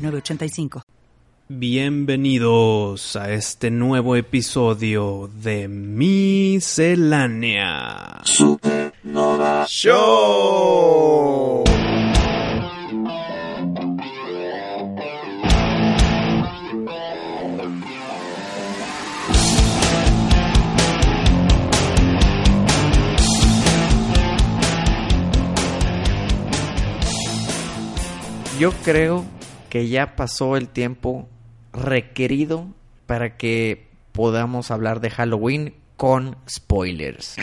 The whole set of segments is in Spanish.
906985. Bienvenidos a este nuevo episodio de Miscelánea Supernova Show. Yo creo que ya pasó el tiempo requerido para que podamos hablar de Halloween con spoilers.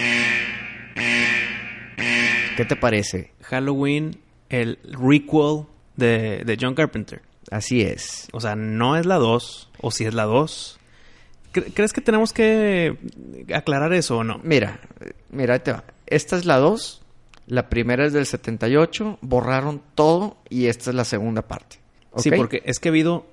¿Qué te parece? Halloween, el requel de, de John Carpenter. Así es. O sea, no es la 2, o si es la 2. ¿Cre- ¿Crees que tenemos que aclarar eso o no? Mira, mira, ahí te va. Esta es la 2, la primera es del 78, borraron todo y esta es la segunda parte. Sí, porque es que ha habido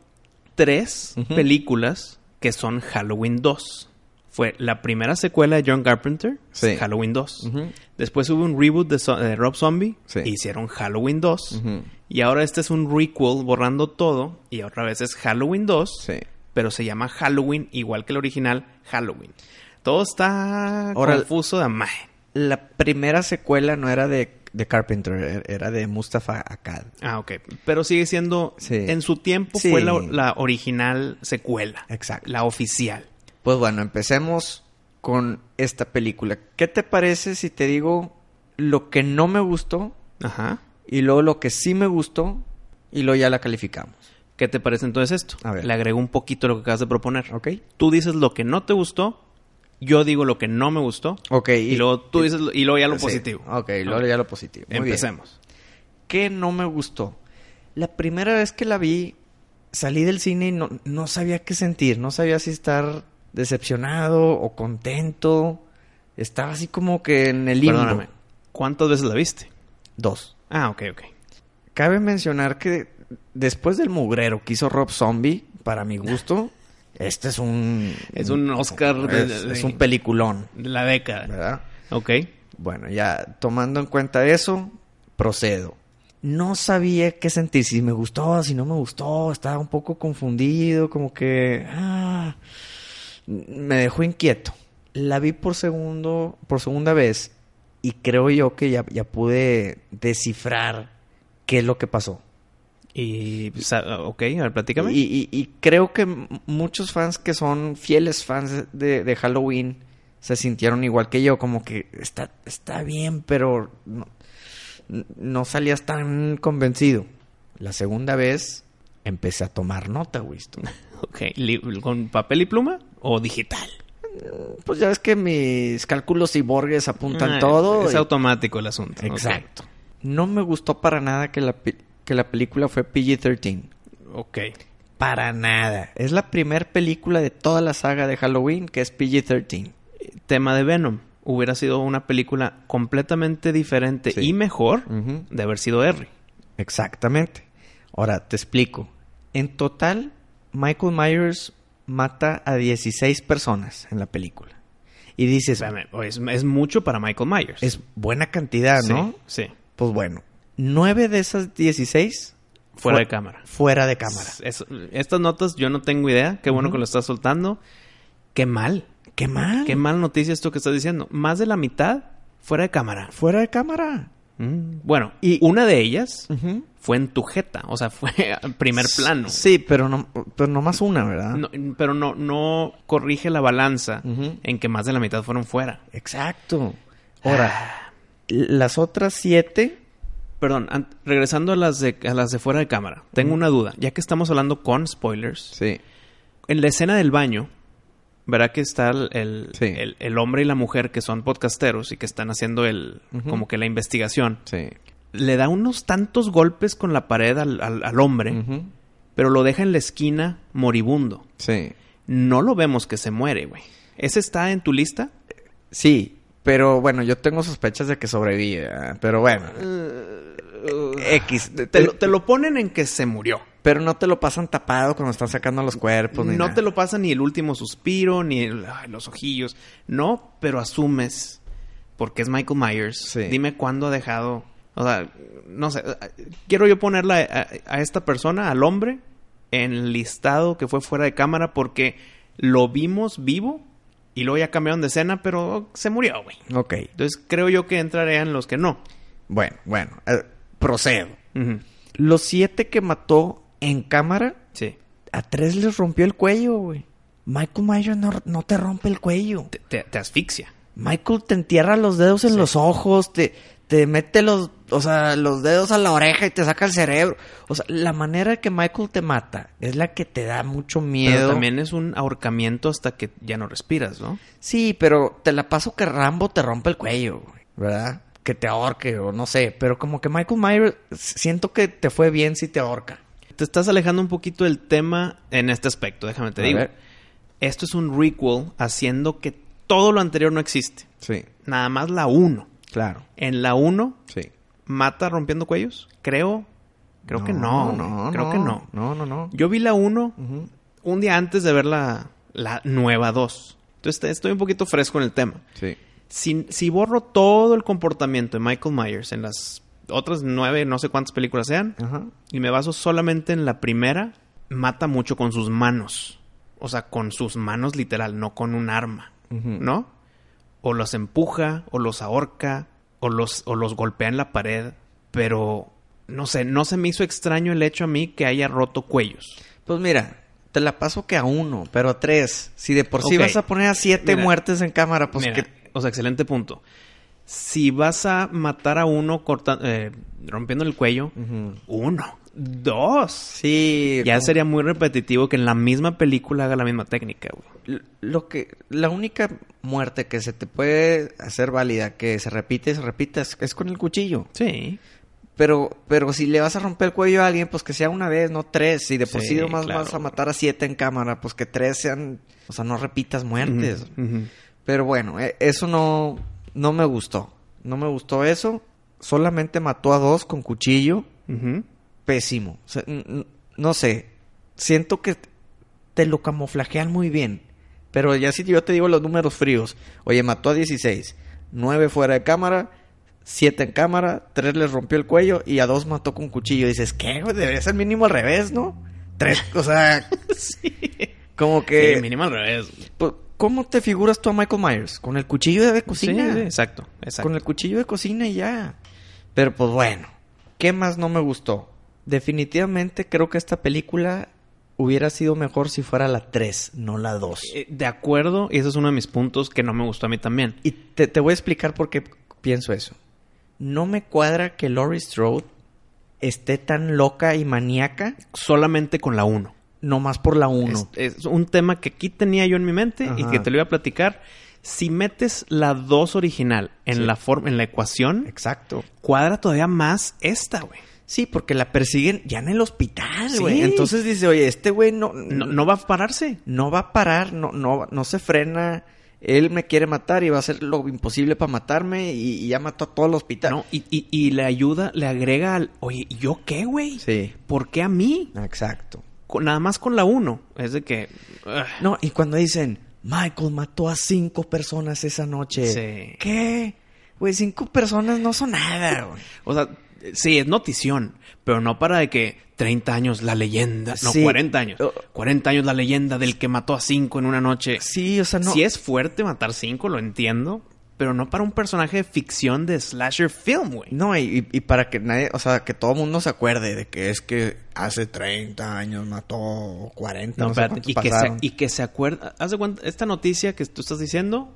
tres películas que son Halloween 2. Fue la primera secuela de John Carpenter, Sí. Halloween 2. Ujú. Después hubo un reboot de, So- de Rob Zombie, Sí. e hicieron Halloween 2. Ujú. Y ahora este es un requel borrando todo, y otra vez es Halloween 2, Sí. pero se llama Halloween igual que el original Halloween. Todo está Ahora- confuso de amaje. La primera secuela no era de, de Carpenter, er- era de Mustafa Akkad. Ah, ok. Pero sigue siendo, Sí. en su tiempo Sí. fue la, la original secuela. Exacto. La oficial. Pues bueno, empecemos con esta película. ¿Qué te parece si te digo lo que no me gustó Ajá. y luego lo que sí me gustó y luego ya la calificamos? ¿Qué te parece entonces esto? A ver. Le agrego un poquito lo que acabas de proponer. ¿Ok? Tú dices lo que no te gustó, yo digo lo que no me gustó, Ok. y, luego tú dices y luego ya lo Sí, positivo. Ok, luego ya lo positivo. Muy bien. Empecemos. ¿Qué no me gustó? La primera vez que la vi, salí del cine y no, no sabía qué sentir. No sabía si estar decepcionado o contento. Estaba así como que en el limbo. Perdóname. ¿Cuántas veces la viste? Dos. Ah, ok, ok. Cabe mencionar que después del mugrero que hizo Rob Zombie, para mi gusto, este es un... Es un Oscar de- Es, de- es un peliculón, De La década. ¿verdad? Ok. Bueno, ya tomando en cuenta eso, procedo. No sabía qué sentir, si me gustó, si no me gustó, estaba un poco confundido, como que... ah, me dejó inquieto. La vi por segundo, por segunda vez y creo yo que ya, ya pude descifrar qué es lo que pasó. Y, ok, a ver, platícame. Y, y- y creo que muchos fans que son fieles fans de, de Halloween se sintieron igual que yo, como que está, está bien, pero no, no salías tan convencido. La segunda vez empecé a tomar nota, Wisto. Ok, ¿con papel y pluma o digital? Pues ya ves que mis cálculos y borges apuntan Ah, todo. Es y- automático el asunto. Exacto. No me gustó para nada que la, que la película fue PG-13. Ok. Para nada. Es la primera película de toda la saga de Halloween que es PG-13. Tema de Venom. Hubiera sido una película completamente diferente Sí. y mejor de haber sido R. Exactamente. Ahora, te explico. En total, Michael Myers mata a 16 personas en la película. Y dices, Espérame, Es, es mucho para Michael Myers. es buena cantidad, Sí, ¿no? Sí. Pues bueno, nueve de esas 16 Fuera fue- de cámara. Fuera de cámara. Es- estas notas yo no tengo idea. Qué bueno que lo estás soltando. Qué mal. Qué mal. Qué mal noticia esto que estás diciendo. Más de la mitad fuera de cámara. Fuera de cámara. Mm, Bueno, y una de ellas fue en tu jeta. O sea, fue al primer plano. Sí, pero no, pero no más una, ¿verdad? No, pero no, no corrige la balanza en que más de la mitad fueron fuera. Exacto. Ahora, las otras siete Perdón, an- regresando a las, de, a las de fuera de cámara, tengo una duda. Ya que estamos hablando con spoilers, Sí. en la escena del baño, verá que está el, el, Sí. el- el hombre y la mujer que son podcasteros y que están haciendo el como que la investigación. Sí. Le da unos tantos golpes con la pared al, al- al hombre pero lo deja en la esquina moribundo. Sí. No lo vemos que se muere, güey. ¿Ese está en tu lista? Sí, pero bueno, yo tengo sospechas de que sobrevive, pero bueno. X. Te lo, te lo ponen en que se murió. Pero no te lo pasan tapado cuando están sacando los cuerpos. Ni no nada. te lo pasa ni el último suspiro, ni el- ay, los ojillos. No, pero asumes, porque es Michael Myers. Sí. Dime cuándo ha dejado. O sea, no sé. Quiero yo ponerla a, a esta persona, al hombre, en el listado que fue fuera de cámara, porque lo vimos vivo y luego ya cambiaron de escena, pero se murió, güey. Ok. Entonces creo yo que entrarían los que no. Bueno, bueno. eh, procedo. Los siete que mató en cámara, Sí. a tres les rompió el cuello, güey. Michael Myers no, no te rompe el cuello. Te, te- te asfixia. Michael te entierra los dedos en Sí. los ojos, te, te mete los, o sea, los dedos a la oreja y te saca el cerebro. O sea, la manera que Michael te mata es la que te da mucho miedo. Pero también es un ahorcamiento hasta que ya no respiras, ¿no? Sí, pero te la paso que Rambo te rompe el cuello, güey, ¿verdad? Que te ahorque o no sé, pero como que Michael Myers siento que te fue bien si te ahorca. Te estás alejando un poquito del tema en este aspecto, déjame te A digo. ver. Esto es un requel haciendo que todo lo anterior no existe. Sí, Nada más la 1. claro. En la 1 Sí. mata rompiendo cuellos. Creo. Creo que no. güey. Creo que no. No, no, no. Yo vi la 1 Ujú. un día antes de ver la, la nueva 2. Entonces estoy un poquito fresco en el tema. Sí. Si, si borro todo el comportamiento de Michael Myers en las otras nueve, no sé cuántas películas sean, Ajá. y me baso solamente en la primera, mata mucho con sus manos. O sea, con sus manos literal, no con un arma. ¿No? O los empuja, o los ahorca, o los, o los golpea en la pared. Pero, no sé, no se me hizo extraño el hecho a mí que haya roto cuellos. Pues mira, te la paso que a uno, pero a tres. Si de por sí vas a poner a siete Mira. muertes en cámara, pues Mira, que... O sea, excelente punto. Si vas a matar a uno corta, eh, rompiendo el cuello, uno, dos. Sí. Ya sería muy repetitivo que en la misma película haga la misma técnica, güey. Lo que... La única muerte que se te puede hacer válida, que se repite y se repite, es, con el cuchillo. Sí. Pero, pero si le vas a romper el cuello a alguien, pues que sea una vez, no tres. Si de por sí, Sí, claro. vas a matar a siete en cámara, pues que tres sean... O sea, no repitas muertes. Ujú. Pero bueno, eh, eso no, no me gustó. No me gustó eso. Solamente mató a dos con cuchillo. Pésimo. O sea, no sé. Siento que te lo camuflajean muy bien. Pero ya si yo te digo los números fríos. Oye, mató a 16. 9 fuera de cámara. 7 en cámara. 3 les rompió el cuello. Y a dos mató con cuchillo. dices, ¿qué? Debería ser mínimo al revés, ¿no? Tres, o sea... Como que... Sí, mínimo al revés. Pues, ¿Cómo te figuras tú a Michael Myers? Con el cuchillo de cocina. Sí, sí, exacto, exacto. Con el cuchillo de cocina y ya. Pero pues bueno, ¿qué más no me gustó? Definitivamente creo que esta película hubiera sido mejor si fuera la 3, no la 2. Eh, De acuerdo, y ese es uno de mis puntos que no me gustó a mí también. Y te, te voy a explicar por qué pienso eso. No me cuadra que Laurie Strode esté tan loca y maníaca Solamente con la 1. Nomás por la 1. Es, es un tema que aquí tenía yo en mi mente y que te lo iba a platicar. Si metes la 2 original en Sí. la forma, en la ecuación, Exacto. cuadra todavía más esta, güey. Sí, porque la persiguen ya en el hospital, Sí. güey. Entonces dice, oye, este güey no, No, no va a pararse. no va a parar, no, no, no se frena. Él me quiere matar y va a hacer lo imposible para matarme y, y ya mató a todo el hospital. No, y, y- y le ayuda, le agrega al. Oye, ¿y ¿yo qué, güey? Sí, ¿Por qué a mí? exacto. Nada más con la 1. Es de que. No, y cuando dicen, Michael mató a cinco personas esa noche. Sí. ¿Qué? Güey, cinco personas no son nada, güey. O sea, sí, es notición, pero no para de que 30 años la leyenda, no, Sí. 40 años. Oh. 40 años la leyenda del que mató a 5 en una noche. Sí, o sea, no. Si es fuerte matar 5, lo entiendo, pero no para un personaje de ficción de slasher film, güey. No, y, y para que nadie, o sea, que todo el mundo se acuerde de que es que hace 30 años mató 40, No, no, sé y, que se, y que se acuerda. Haz de cuenta, esta noticia que tú estás diciendo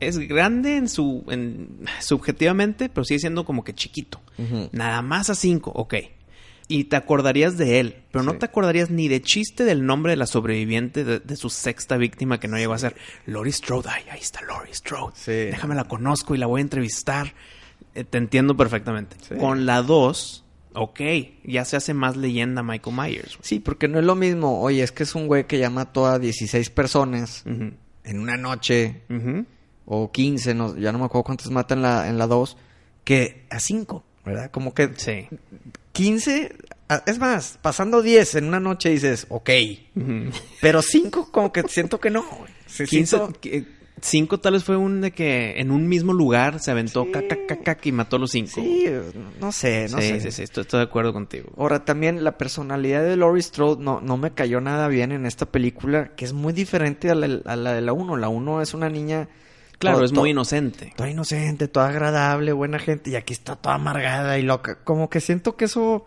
es grande en su. En, subjetivamente, pero sigue siendo como que chiquito. Nada más a 5, ok. Y te acordarías de él, pero no Sí. te acordarías ni de chiste del nombre de la sobreviviente de, de su sexta víctima que no llegó a ser Lori Strode. Ay, ahí está Lori Strode. Sí. Déjame la conozco y la voy a entrevistar. Eh, te entiendo perfectamente. Sí. Con la 2, ok, ya se hace más leyenda Michael Myers. Sí, porque no es lo mismo. Oye, es que es un güey que ya mató a 16 personas en una noche. O 15, no, ya no me acuerdo cuántos mata en la, en la 2. Que a 5, ¿verdad? Como que Sí. 15... a- Es más, pasando 10 en una noche dices, ok. Pero 5 como que siento que no. Se 15, siento- que- cinco tal vez fue un de que en un mismo lugar se aventó Sí. caca, caca, caca y mató a los cinco. Sí, no sé, no sí, sé. sí, sí, estoy, estoy de acuerdo contigo. Ahora también la personalidad de Laurie Strode no, no me cayó nada bien en esta película, que es muy diferente a la, a la de la 1. La 1 es una niña... Claro, to- es muy inocente. Toda inocente, toda agradable, buena gente, y aquí está toda amargada y loca. Como que siento que eso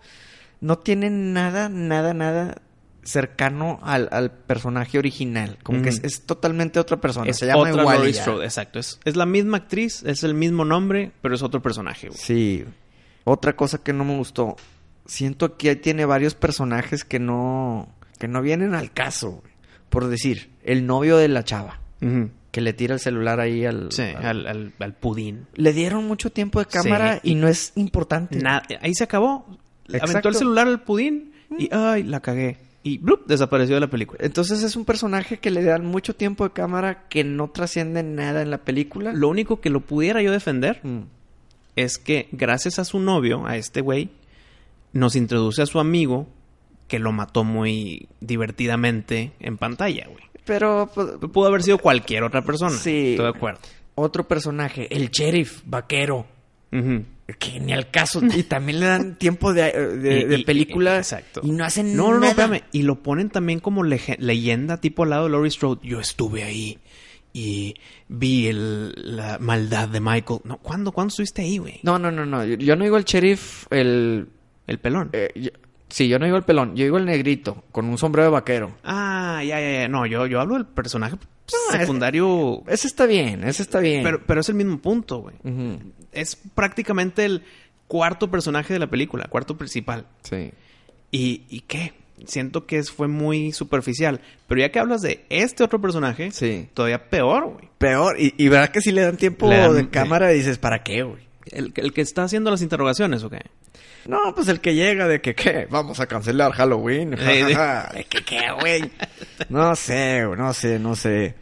no tiene nada, nada, nada cercano al, al personaje original. Como que es, es totalmente otra persona. Es Se llama otra igual. Strode, exacto. Es, es la misma actriz, es el mismo nombre, pero es otro personaje. güey. Sí. Otra cosa que no me gustó. Siento que ahí tiene varios personajes que no, que no vienen al caso. güey. Por decir, el novio de la chava. Que le tira el celular ahí al... Sí, al- al, al, al pudín. Le dieron mucho tiempo de cámara Sí. y no es importante. Na- ahí se acabó. Exacto. Aventó el celular al pudín y ay, la cagué. Y ¡blup! desapareció de la película. Entonces es un personaje que le dan mucho tiempo de cámara que no trasciende nada en la película. Lo único que lo pudiera yo defender Mm. es que gracias a su novio, a este güey, nos introduce a su amigo que lo mató muy divertidamente en pantalla, güey. Pero pues, Pudo haber sido cualquier otra persona. Sí. Estoy de acuerdo. otro personaje, el sheriff vaquero, Ujú. que ni al caso. Y también le dan tiempo de, de- Y- de película. y- exacto. Y no hacen No, no, no, nada. espérame. Y lo ponen también como leyenda tipo al lado de Laurie Strode. Yo estuve ahí y vi el- la maldad de Michael. No, ¿cuándo? ¿Cuándo estuviste ahí, güey? No, no, no, no. Yo, yo no digo el sheriff, el... El pelón. eh, yo- sí, yo no digo el pelón. Yo digo el negrito, con un sombrero de vaquero. Ah, ya, ya, ya. No, yo, yo hablo del personaje No, secundario. Ese está bien, ese está bien. pero, pero es el mismo punto, güey. Es prácticamente el cuarto personaje de la película, cuarto principal. Sí. ¿Y, y qué? Siento que es- fue muy superficial. Pero ya que hablas de este otro personaje, Sí. todavía peor, güey. Peor. Y, y verdad que si le dan tiempo Le dan- de cámara y dices, ¿para qué, güey? El, el que está haciendo las interrogaciones, ¿o qué? No, pues el que llega de que, ¿qué? Vamos a cancelar Halloween. De- ¿De que qué, güey? No sé, no sé, no sé.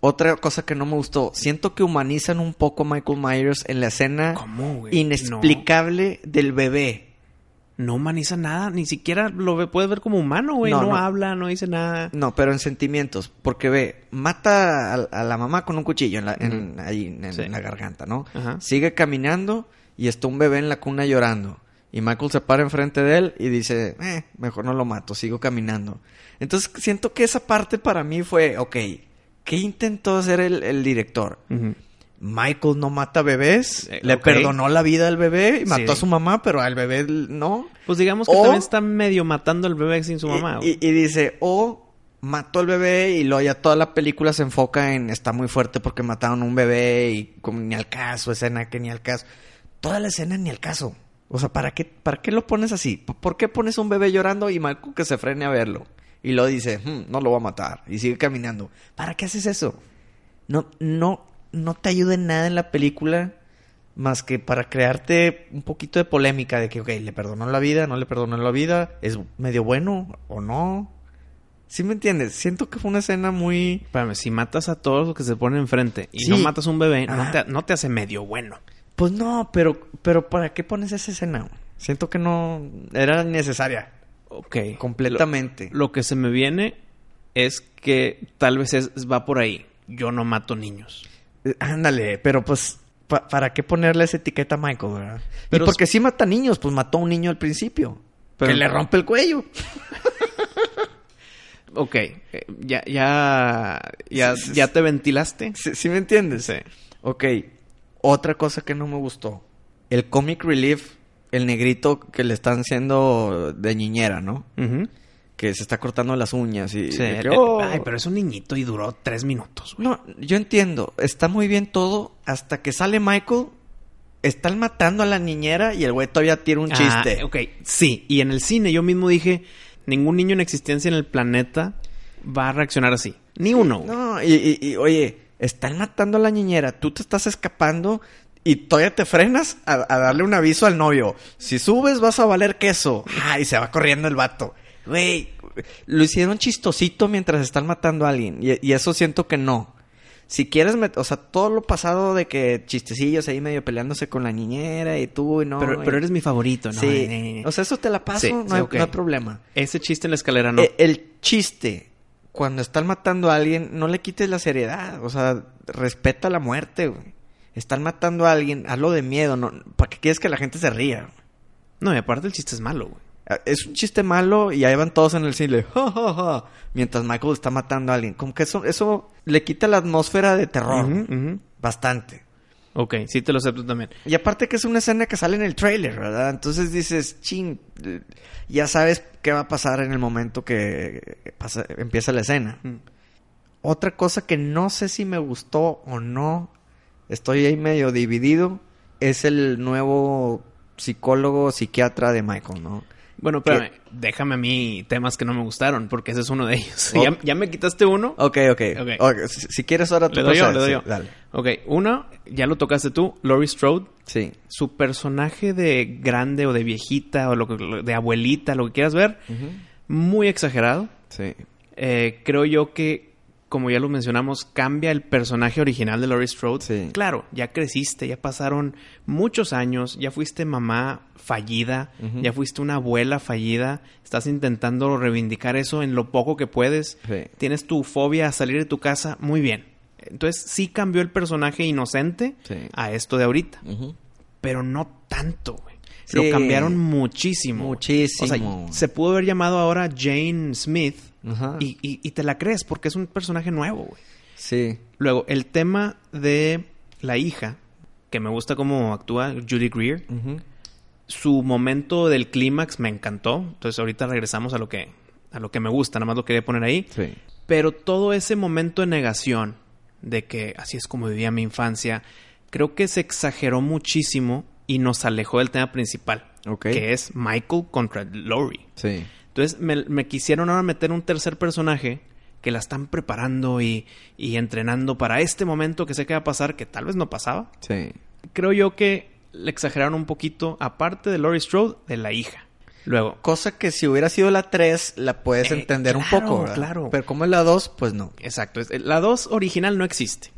Otra cosa que no me gustó, siento que humanizan un poco a Michael Myers en la escena inexplicable del bebé. No humaniza nada, ni siquiera lo ve, puedes ver como humano, güey. No, No, no. habla, no dice nada. No, pero en sentimientos. Porque ve, mata a, a la mamá con un cuchillo en la, en, ahí, en, Sí. la garganta, ¿no? Ajá. Sigue caminando y está un bebé en la cuna llorando. Y Michael se para enfrente de él y dice, eh, mejor no lo mato, sigo caminando. Entonces siento que esa parte para mí fue, ok, ¿qué intentó hacer el, el director? Michael no mata bebés, Eh, le perdonó la vida al bebé y mató Sí. a su mamá, pero al bebé no. Pues digamos que O- también está medio matando al bebé sin su mamá. Y, güey. y- y dice, o mató al bebé y luego ya toda la película se enfoca en está muy fuerte porque mataron a un bebé y como ni al caso, escena que ni al caso. Toda la escena ni al caso. O sea, ¿para qué, ¿para qué lo pones así? ¿Por- ¿Por qué pones a un bebé llorando y Michael que se frene a verlo? Y luego dice, "Hmm, no lo voy a matar. Y sigue caminando. ¿Para qué haces eso? No, no, no te ayuda en nada en la película más que para crearte un poquito de polémica de que, ok, le perdonó la vida, no le perdonó la vida, es medio bueno o no. ¿Sí me entiendes? Siento que fue una escena muy... Espérame, si matas a todos los que se ponen enfrente y Sí. no matas a un bebé, no te, no te hace medio bueno. Pues no, pero, pero ¿para qué pones esa escena? Siento que no era necesaria. Ok. Completamente. Lo, lo que se me viene es que tal vez es, va por ahí. Yo no mato niños. Ándale, pero pues, pa- ¿para qué ponerle esa etiqueta a Michael, verdad? Pero y porque sí mata niños, pues mató a un niño al principio. Pero- que le rompe el cuello. Ok. eh, Ya, ya, ya, Sí, sí, ya te ventilaste. ¿Sí, sí me entiendes? Sí. Ok, otra cosa que no me gustó. El comic relief, el negrito que le están haciendo de niñera, ¿no? Ujú. Que se está cortando las uñas y... Sí, que, el- "Oh". Ay, pero es un niñito y duró tres minutos, güey. No, yo entiendo. Está muy bien todo hasta que sale Michael. Están matando a la niñera y el güey todavía tira un Ah, chiste. ok, sí. Y en el cine yo mismo dije, ningún niño en existencia en el planeta va a reaccionar así. Ni uno. güey. No, y, y- y, oye, están matando a la niñera. Tú te estás escapando Y todavía te frenas a, a darle un aviso al novio. Si subes vas a valer queso. Ah, y se va corriendo el vato. Güey, lo hicieron chistosito mientras están matando a alguien. Y, y eso siento que no. Si quieres, met- o sea, todo lo pasado de que chistecillos ahí medio peleándose con la niñera y tú y no. pero, eres mi favorito, ¿no? Sí. Eh, O sea, eso te la paso, Sí, no, sí, hay, ok. no hay problema. Ese chiste en la escalera no. Eh, el chiste, cuando están matando a alguien, no le quites la seriedad. O sea, respeta la muerte, güey. Están matando a alguien, hazlo de miedo, no, ¿para qué quieres que la gente se ría? no, y aparte el chiste es malo, güey. Ah, Es un chiste malo y ahí van todos en el cine, ja, ja, ja, mientras Michael está matando a alguien. Como que eso, eso le quita la atmósfera de terror. Bastante. Ok, sí te lo acepto también. Y aparte que es una escena que sale en el trailer, ¿verdad? Entonces dices, ching, ya sabes qué va a pasar en el momento que pasa- empieza la escena. Mm. Otra cosa que no sé si me gustó o no, estoy ahí medio dividido, es el nuevo psicólogo psiquiatra de Michael, ¿no? Bueno, espérame, déjame a mí temas que no me gustaron, porque ese es uno de ellos. Oh. ¿Ya, ya me quitaste uno? Ok, ok. Ok. Ok, Si, si quieres ahora tú Le doy yo, le doy sí, yo. dale. Ok, uno, ya lo tocaste tú, Laurie Strode. Sí. Su personaje de grande o de viejita o lo que, de abuelita, lo que quieras ver, muy exagerado. Sí. Eh, creo yo que, como ya lo mencionamos, cambia el personaje original de Laurie Strode. Sí. Claro, ya creciste, ya pasaron muchos años, ya fuiste mamá fallida, ya fuiste una abuela fallida, estás intentando reivindicar eso en lo poco que puedes. Sí. Tienes tu fobia a salir de tu casa, muy bien. Entonces sí cambió el personaje inocente Sí. a esto de ahorita, pero no tanto, güey. Sí. Lo cambiaron muchísimo. Muchísimo. O sea, se pudo haber llamado ahora Jane Smith Ajá. y, y- y te la crees porque es un personaje nuevo, güey. Sí. Luego, el tema de la hija, que me gusta cómo actúa Judy Greer. Su momento del clímax me encantó. Entonces ahorita regresamos a lo que a lo que me gusta, nada más lo quería poner ahí. Sí. Pero todo ese momento de negación de que así es como vivía mi infancia, creo que se exageró muchísimo y nos alejó del tema principal, Ok. que es Michael contra Laurie. Sí. Entonces me, me quisieron ahora meter un tercer personaje que la están preparando y, y entrenando para este momento que sé que va a pasar, que tal vez no pasaba. Sí. Creo yo que le exageraron un poquito, aparte de Laurie Strode, de la hija. Luego, Cosa que si hubiera sido la 3, la puedes Eh, entender un poco, ¿verdad? claro. Pero como es la 2, pues no. exacto, la 2 original no existe.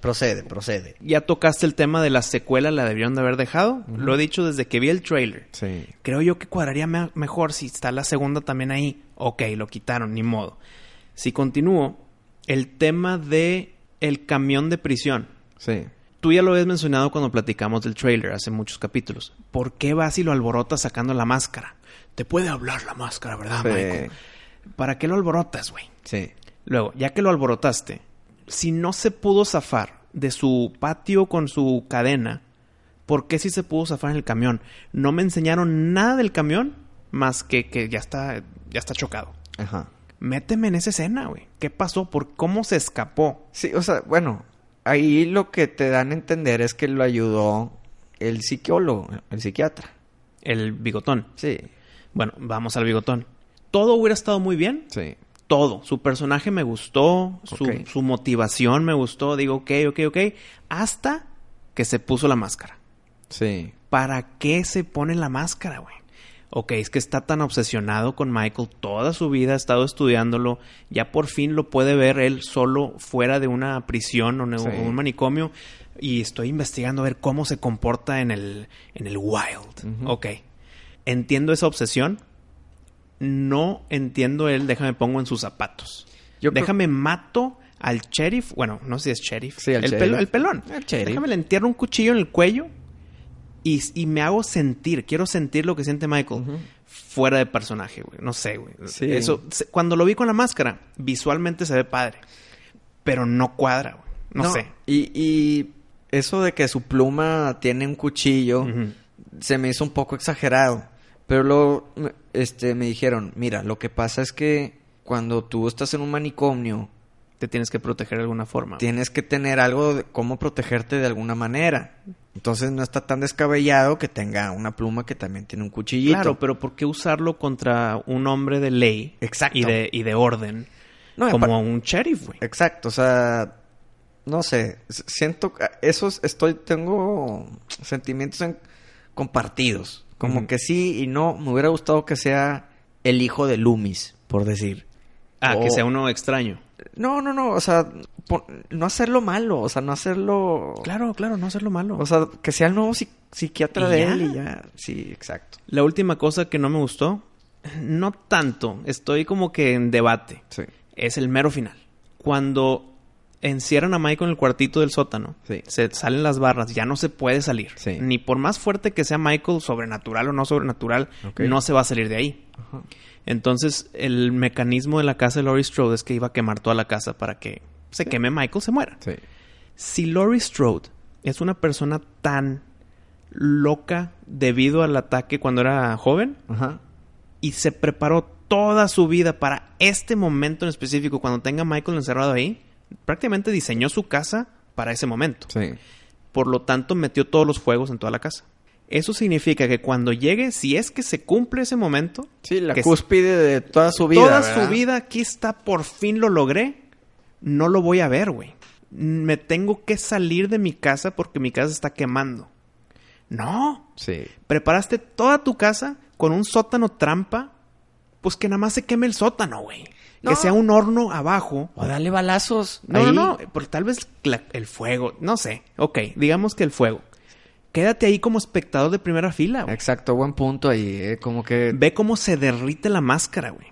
Procede, procede. Ya tocaste el tema de la secuela, la debieron de haber dejado. Lo he dicho desde que vi el trailer. Sí. Creo yo que cuadraría me- mejor si está la segunda también ahí. Ok, lo quitaron, ni modo. Si continúo, el tema de el camión de prisión. Sí. Tú ya lo habías mencionado cuando platicamos del trailer hace muchos capítulos. ¿Por qué vas y lo alborotas sacando la máscara? Te puede hablar la máscara, ¿verdad, Sí. Michael? ¿Para qué lo alborotas, güey? Sí. Luego, ya que lo alborotaste, si no se pudo zafar de su patio con su cadena, ¿por qué sí se pudo zafar en el camión? No me enseñaron nada del camión más que que ya está, ya está chocado. Ajá. Méteme en esa escena, güey. ¿Qué pasó? ¿Por cómo se escapó? Sí, o sea, bueno, ahí lo que te dan a entender es que lo ayudó el psicólogo, el psiquiatra. El bigotón. Sí. Bueno, vamos al bigotón. Todo hubiera estado muy bien. Sí. Todo. Su personaje me gustó. Su, motivación me gustó. Digo, ok, ok, ok. Hasta que se puso la máscara. Sí. ¿Para qué se pone la máscara, güey? Ok, es que está tan obsesionado con Michael toda su vida, ha estado estudiándolo, ya por fin lo puede ver él solo fuera de una prisión o Sí. un manicomio y estoy investigando a ver cómo se comporta en el, en el wild. Ok, entiendo esa obsesión, no entiendo él, déjame pongo en sus zapatos. Yo déjame mato al sheriff, bueno, no sé si es sheriff, Sí, al el, sheriff. el pelón. El sheriff. Déjame le entierro un cuchillo en el cuello y, y me hago sentir, quiero sentir lo que siente Michael fuera de personaje, güey. No sé, güey. Sí. Eso, cuando lo vi con la máscara, visualmente se ve padre, pero no cuadra, güey. No, sé. Y, y eso de que su pluma tiene un cuchillo se me hizo un poco exagerado. Pero luego me- este, me dijeron, mira, lo que pasa es que cuando tú estás en un manicomio, Te tienes que proteger de alguna forma. tienes que tener algo de cómo protegerte de alguna manera. Entonces no está tan descabellado que tenga una pluma que también tiene un cuchillito. Claro, pero ¿por qué usarlo contra un hombre de ley Exacto. y de, y de orden No, como un sheriff, güey? Exacto, o sea, no sé, siento esos estoy tengo sentimientos en- compartidos, como que sí y no, me hubiera gustado que sea el hijo de Loomis, por decir. Ah, que sea uno extraño. No, no, no, o sea, no hacerlo malo, o sea, no hacerlo Claro, claro, no hacerlo malo. O sea, que sea el nuevo psi- psiquiatra de ya. él y ya. Sí, exacto. La última cosa que no me gustó, no tanto, estoy como que en debate, Sí. es el mero final. Cuando encierran a Michael en el cuartito del sótano, Sí. se salen las barras, ya no se puede salir. Sí. Ni por más fuerte que sea Michael, sobrenatural o no sobrenatural, no se va a salir de ahí. Ajá. Entonces, el mecanismo de la casa de Laurie Strode es que iba a quemar toda la casa para que se queme Michael, se muera. Si Laurie Strode es una persona tan loca debido al ataque cuando era joven Ajá. y se preparó toda su vida para este momento en específico, cuando tenga a Michael encerrado ahí, prácticamente diseñó su casa para ese momento. Sí. Por lo tanto, metió todos los fuegos en toda la casa. Eso significa que cuando llegue, si es que se cumple ese momento, Sí, la que cúspide de toda su vida. toda ¿verdad? su vida aquí está, por fin lo logré, no lo voy a ver, güey. Me tengo que salir de mi casa porque mi casa está quemando. No, Sí. preparaste toda tu casa con un sótano trampa, pues que nada más se queme el sótano, güey. No. Que sea un horno abajo. O dale balazos. No, ahí. no, no, porque tal vez la- el fuego, no sé. Ok, digamos que el fuego. Quédate ahí como espectador de primera fila, güey. Exacto, buen punto ahí. eh, Como que. Ve cómo se derrite la máscara, güey.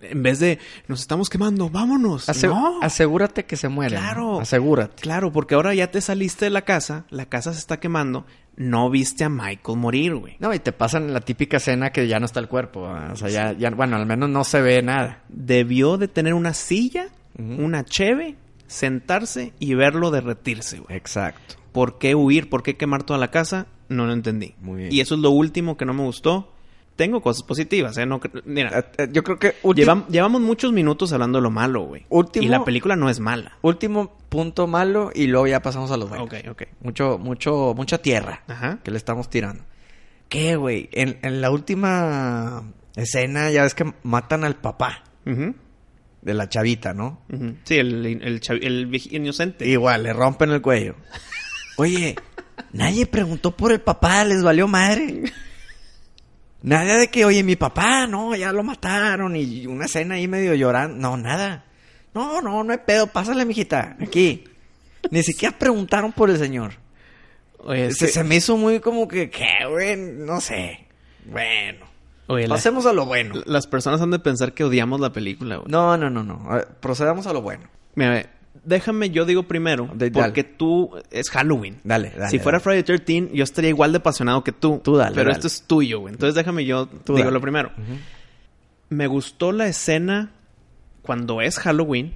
En vez de, nos estamos quemando, vámonos. Ase- no. Asegúrate que se muere. Claro. Asegúrate. Claro, porque ahora ya te saliste de la casa, la casa se está quemando, no viste a Michael morir, güey. No, y te pasan la típica escena que ya no está el cuerpo. O sea, ya, ya, bueno, al menos no se ve nada. Debió de tener una silla, una cheve, sentarse y verlo derretirse, güey. Exacto. ¿Por qué huir? ¿Por qué quemar toda la casa? No lo entendí. Muy bien. Y eso es lo último que no me gustó. Tengo cosas positivas, ¿eh? No, mira, Eh, eh, Yo creo que ulti- llevam- llevamos muchos minutos hablando de lo malo, güey. Último- Y la película no es mala. último punto malo y luego ya pasamos a los buenos. Ok, ok. Mucho, mucho, mucha tierra Ajá. que le estamos tirando. ¿Qué, güey? En, en la última escena ya ves que matan al papá de la chavita, ¿no? Sí, el, el, el inocente. Igual, le rompen el cuello. Oye, nadie preguntó por el papá, les valió madre. Nada de que, oye, mi papá, no, ya lo mataron y una escena ahí medio llorando. No, nada. No, no, no hay pedo, pásale, mijita, aquí. Ni siquiera preguntaron por el señor. Oye, Se, que- se me hizo muy como que, ¿qué, güey? No sé. Bueno. oye, la- Pasemos a lo bueno. las personas han de pensar que odiamos la película, güey. No, no, no, no. Ver, procedamos a lo bueno. Mira, déjame, yo digo primero, De- dale. porque tú es Halloween. Dale, dale. si fuera dale. Friday 13, yo estaría igual de apasionado que tú. Tú dale, Pero dale. esto es tuyo, güey. Entonces déjame yo Tú digo lo primero. Me gustó la escena cuando es Halloween,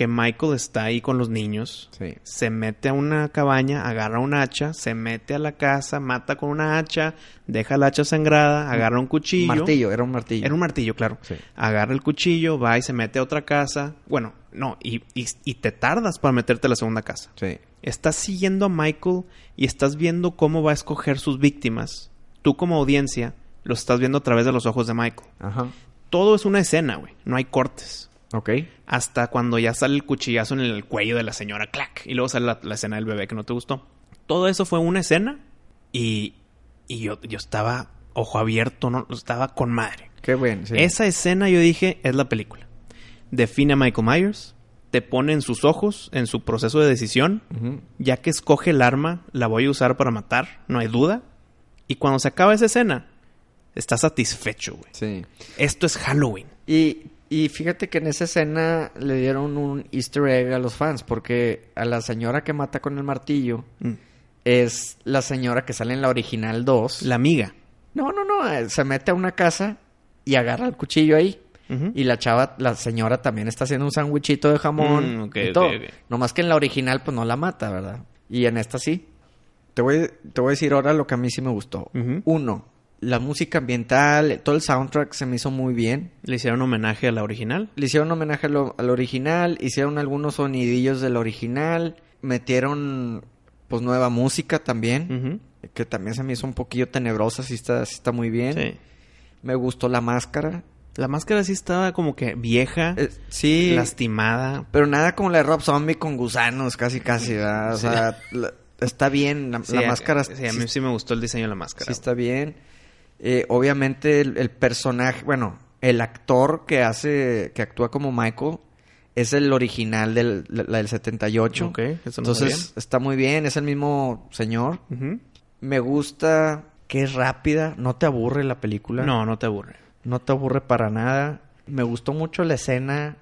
que Michael está ahí con los niños. Sí. Se mete a una cabaña, agarra un hacha, se mete a la casa, mata con una hacha, deja la hacha sangrada, agarra un cuchillo. Martillo, era un martillo. Era un martillo, claro. Sí. Agarra el cuchillo, va y se mete a otra casa. Bueno, no, y, y- y te tardas para meterte a la segunda casa. Sí. Estás siguiendo a Michael y estás viendo cómo va a escoger sus víctimas. Tú como audiencia lo estás viendo a través de los ojos de Michael. Ajá. Todo es una escena, güey. No hay cortes. Ok. Hasta cuando ya sale el cuchillazo en el cuello de la señora, clac. Y luego sale la, la escena del bebé que no te gustó. Todo eso fue una escena y, y yo, yo estaba ojo abierto, no estaba con madre. Qué bueno. Sí. Esa escena yo dije es la película. Define a Michael Myers, te pone en sus ojos, en su proceso de decisión, ya que escoge el arma, la voy a usar para matar, no hay duda. Y cuando se acaba esa escena, está satisfecho, güey. Sí. Esto es Halloween. Y, y fíjate que en esa escena le dieron un easter egg a los fans, porque a la señora que mata con el martillo Mm. es la señora que sale en la original 2. La amiga. No, no, no, eh, se mete a una casa y agarra el cuchillo ahí. Y la chava, la señora también está haciendo un sándwichito de jamón Mm, ok, y todo. Nomás que en la original pues no la mata, ¿verdad? Y en esta sí. Te voy, te voy a decir ahora lo que a mí sí me gustó. Uno, la música ambiental, todo el soundtrack se me hizo muy bien. Le hicieron homenaje a la original. Le hicieron homenaje a lo- original, hicieron algunos sonidillos del original, metieron pues nueva música también, que también se me hizo un poquillo tenebrosa, sí está, sí está muy bien. Sí. Me gustó la máscara, La máscara sí estaba como que vieja, Eh, sí. lastimada. Pero nada como la de Rob Zombie con gusanos, casi, casi, ¿verdad? O Sí. sea, la- está bien. La, máscara Sí, a mí sí me gustó el diseño de la máscara. Sí está bien. Eh, obviamente el, el personaje, bueno, el actor que hace, que actúa como Michael, es el original del, la- del 78. Ok, eso Entonces está muy bien, es el mismo señor. Me gusta que es rápida, no te aburre la película. No, no te aburre. No te aburre para nada. Me gustó mucho la escena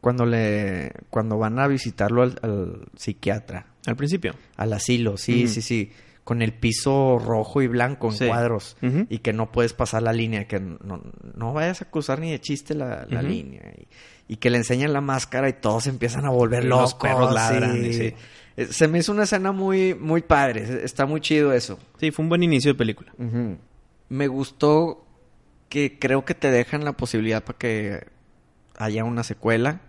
cuando le cuando van a visitarlo al, al psiquiatra, Al principio. al asilo, sí, sí, sí, con el piso rojo y blanco en Sí. cuadros y que no puedes pasar la línea, que no, no vayas a cruzar ni de chiste la, línea y, y que le enseñan la máscara y todos empiezan a volver locos. los perros ladran, sí. y sí. Eh, Se me hizo una escena muy muy padre, está muy chido eso. Sí, fue un buen inicio de película. Me gustó que creo que te dejan la posibilidad para que haya una secuela.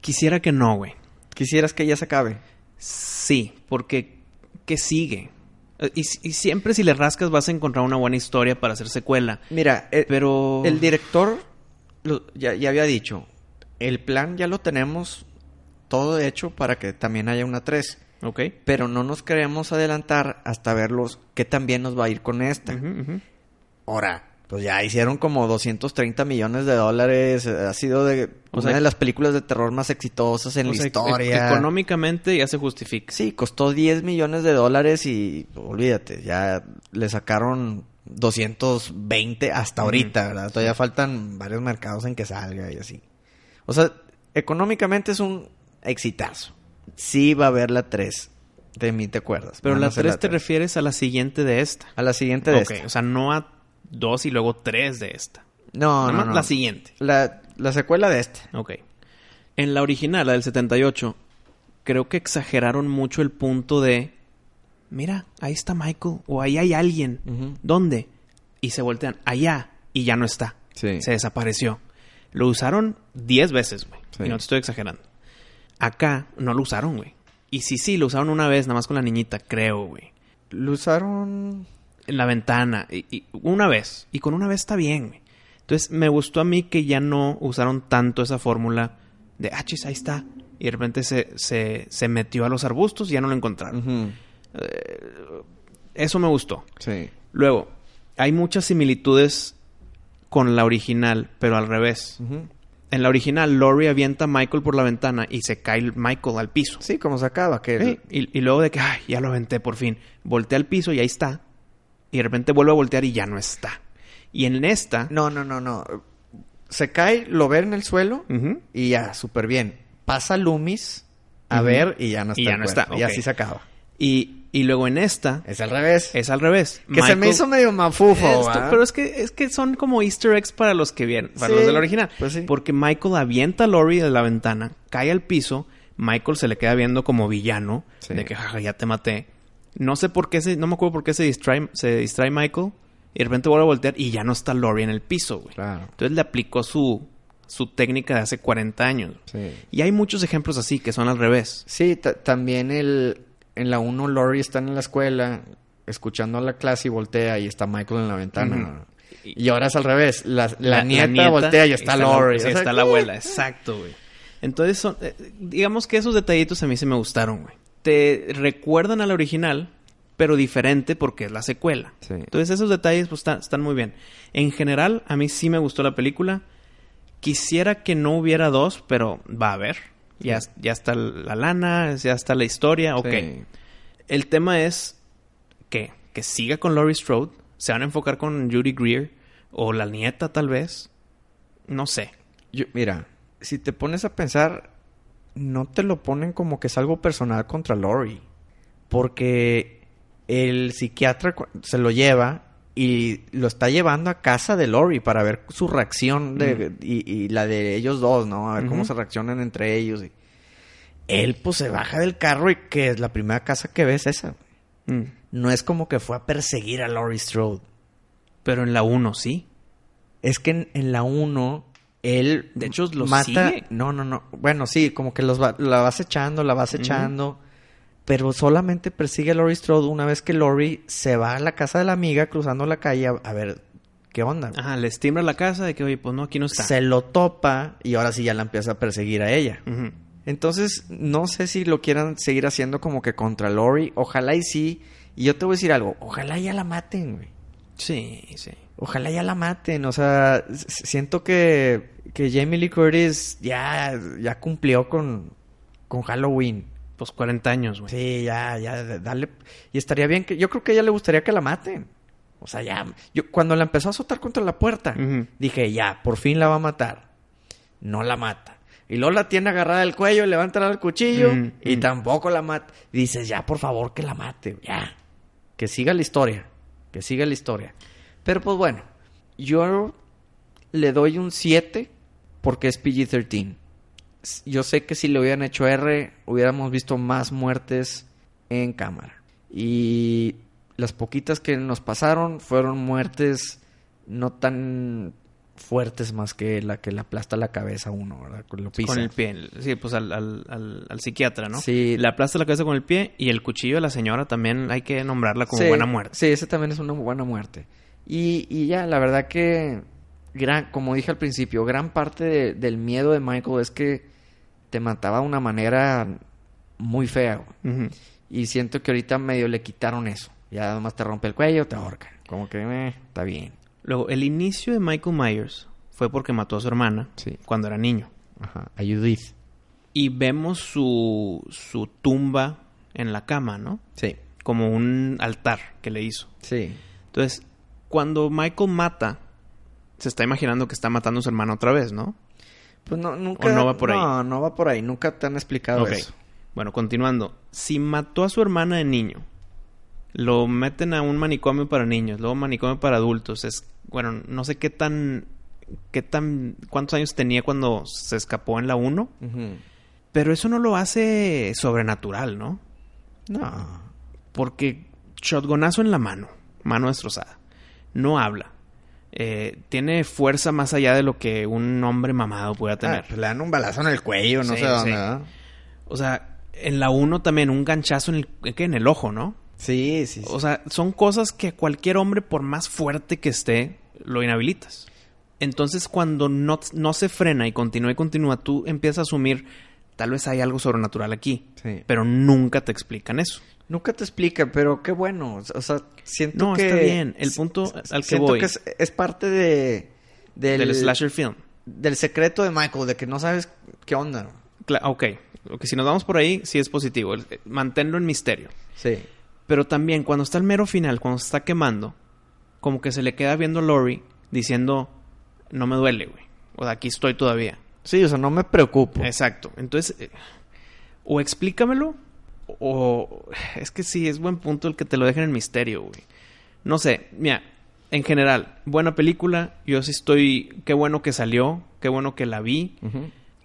Quisiera que no, güey. Quisieras que ya se acabe. Sí, porque ¿qué sigue? Eh, Y, y siempre si le rascas vas a encontrar una buena historia para hacer secuela. Mira, Pero... el director lo- ya, ya había dicho, el plan ya lo tenemos todo hecho para que también haya una 3. Ok. Pero no nos queremos adelantar hasta verlos qué también nos va a ir con esta. Ahora, pues ya hicieron como 230 millones de dólares. eh, Ha sido de O una sea, de las películas de terror más exitosas en la sea, e- historia. Económicamente ya se justifica. Sí, costó 10 millones de dólares y olvídate, ya le sacaron 220 hasta ahorita, ¿verdad? Todavía faltan varios mercados en que salga y así. O sea, económicamente es un exitazo. Sí va a haber la 3. De mí te acuerdas. Pero la hacer 3 te refieres a la siguiente de esta. A la siguiente de ok, esta. o sea, no a dos y luego tres de esta. No, Nada no, más no. la siguiente. La, la secuela de esta. Ok. En la original, la del 78, creo que exageraron mucho el punto de... Mira, ahí está Michael. O ahí hay alguien. ¿Dónde? Y se voltean allá y ya no está. Sí. Se desapareció. Lo usaron 10 veces, güey. Sí. Y no te estoy exagerando. Acá no lo usaron, güey. Y sí, sí, lo usaron una vez, nada más con la niñita, creo, güey. Lo usaron... En la ventana. Y, y una vez. Y con una vez está bien. Entonces me gustó a mí que ya no usaron tanto esa fórmula de, ah, chis, ahí está. Y de repente se, se, se metió a los arbustos y ya no lo encontraron. Ujú. Eso me gustó. Sí. Luego, hay muchas similitudes con la original, pero al revés. En la original, Lori avienta a Michael por la ventana y se cae Michael al piso. Sí, como se acaba. Que Sí, Y, y luego de que, ay, ya lo aventé por fin. Voltea al piso y ahí está. Y de repente vuelve a voltear y ya no está. Y en esta... No, no, no, no. Se cae, lo ve en el suelo y ya, súper bien. Pasa Loomis a Ujú. ver y ya no está. Y ya no cuerpo. está, Y así se acaba. Y, y luego en esta Es al revés. es al revés. que se me hizo medio mafufo, pero es que, es que son como easter eggs para los que vienen, para Sí, los del original. pues sí. Porque Michael avienta a Lori de la ventana, cae al piso, Michael se le queda viendo como villano, Sí. de que jaja, ya te maté. No sé por qué se, no me acuerdo por qué se distrae, se distrae Michael, y de repente vuelve a voltear y ya no está Lori en el piso, güey. Claro. Entonces le aplicó su, su técnica de hace 40 años. Sí. Y hay muchos ejemplos así que son al revés. Sí, ta- también el... En la 1, Lori está en la escuela escuchando la clase y voltea y está Michael en la ventana. Y ahora es al revés. La, la nieta, voltea y está, Lori. sí, O sea, está la abuela, exacto, güey. Entonces, son, eh, digamos que esos detallitos a mí sí me gustaron, güey. Te recuerdan a la original, pero diferente porque es la secuela. Sí. Entonces, esos detalles pues, están, están muy bien. En general, a mí sí me gustó la película. Quisiera que no hubiera dos, pero va a haber. Ya, ya está la lana, ya está la historia, ok. Sí. El tema es que, que siga con Laurie Strode, se van a enfocar con Judy Greer o la nieta tal vez. No sé. Yo- mira, si te pones a pensar, no te lo ponen como que es algo personal contra Lori. Porque el psiquiatra se lo lleva y lo está llevando a casa de Lori para ver su reacción de, y, y la de ellos dos, ¿no? A ver cómo se reaccionan entre ellos. y- Él pues se baja del carro y que es la primera casa que ve es esa. Mm. No es como que fue a perseguir a Laurie Strode. Pero en la 1 sí. Es que en, en la 1, él. De hecho, los mata. sigue. No, no, no. Bueno, sí, como que los va- la vas echando, la vas echando. Pero solamente persigue a Laurie Strode una vez que Laurie se va a la casa de la amiga cruzando la calle a, a ver ¿qué onda? Ajá, le estimbra la casa de que, oye, pues no, aquí no está. Se lo topa y ahora sí ya la empieza a perseguir a ella. Entonces, no sé si lo quieran seguir haciendo como que contra Lori. Ojalá y sí. Y yo te voy a decir algo. Ojalá ya la maten, güey. Sí, sí. Ojalá ya la maten. O sea, siento que, que Jamie Lee Curtis ya, ya cumplió con, con Halloween. Pues 40 años, güey. Sí, ya, ya, dale. Y estaría bien que. Yo creo que a ella le gustaría que la maten. O sea, ya. Yo, cuando la empezó a azotar contra la puerta, dije, ya, por fin la va a matar. No la mata. Y luego la tiene agarrada del cuello, levanta el cuchillo y tampoco la mata. Dices, ya, por favor, que la mate. Ya. Que siga la historia. Que siga la historia. Pero pues bueno, yo le doy un 7 porque es PG-13. S- Yo sé que si le hubieran hecho R, hubiéramos visto más muertes en cámara. Y las poquitas que nos pasaron fueron muertes no tan fuertes más que la que le aplasta la cabeza a uno, ¿verdad? Con lo pisa. Con el pie. Sí, pues al, al, al, al psiquiatra, ¿no? Sí. Le aplasta la cabeza con el pie y el cuchillo de la señora también hay que nombrarla como Sí, buena muerte. Sí, ese también es una buena muerte. Y, y ya, la verdad que, gran, como dije al principio, gran parte de- del miedo de Michael es que te mataba de una manera muy fea. Y siento que ahorita medio le quitaron eso. Ya además te rompe el cuello, te ahorca. Como que, eh, está bien. Luego, el inicio de Michael Myers fue porque mató a su hermana Sí. cuando era niño. Ajá, a Judith. Y vemos su, su tumba en la cama, ¿no? Sí, Como un altar que le hizo. sí. Entonces, cuando Michael mata, se está imaginando que está matando a su hermana otra vez, ¿no? Pues no, nunca... ¿O no va por ahí? No, no va por ahí. Nunca te han explicado eso. Bueno, continuando. Si mató a su hermana de niño, lo meten a un manicomio para niños, luego manicomio para adultos. Es, bueno, no sé qué tan, qué tan, cuántos años tenía cuando se escapó en la 1, Ujú. pero eso no lo hace sobrenatural, ¿no? No. Porque shotgunazo en la mano, mano destrozada, no habla. Eh, tiene fuerza más allá de lo que un hombre mamado pueda tener. Ah, pues le dan un balazo en el cuello, no Sí, sé dónde. O sea, en la 1 también un ganchazo en el, ¿qué? en el ojo, ¿no? Sí, sí, sí. O sea, son cosas que cualquier hombre, por más fuerte que esté, lo inhabilitas. Entonces, cuando no, no se frena y continúa y continúa, tú empiezas a asumir, tal vez hay algo sobrenatural aquí. Sí. Pero nunca te explican eso. Nunca te explica, pero qué bueno. O sea, siento No, que... está bien. El punto al que siento voy. que es, es parte de... Del, Del slasher film. Del secreto de Michael, de que no sabes qué onda. Cla- ok. Si nos vamos por ahí, sí es positivo. El- eh, Manténlo en misterio. Sí. Pero también cuando está el mero final, cuando se está quemando, como que se le queda viendo a Lori diciendo, no me duele, güey. O sea, aquí estoy todavía. Sí, o sea, no me preocupo. Exacto. Entonces, eh, o explícamelo, o es que sí, es buen punto el que te lo dejen en misterio, güey. No sé, mira, en general, buena película. Yo sí estoy, qué bueno que salió, qué bueno que la vi.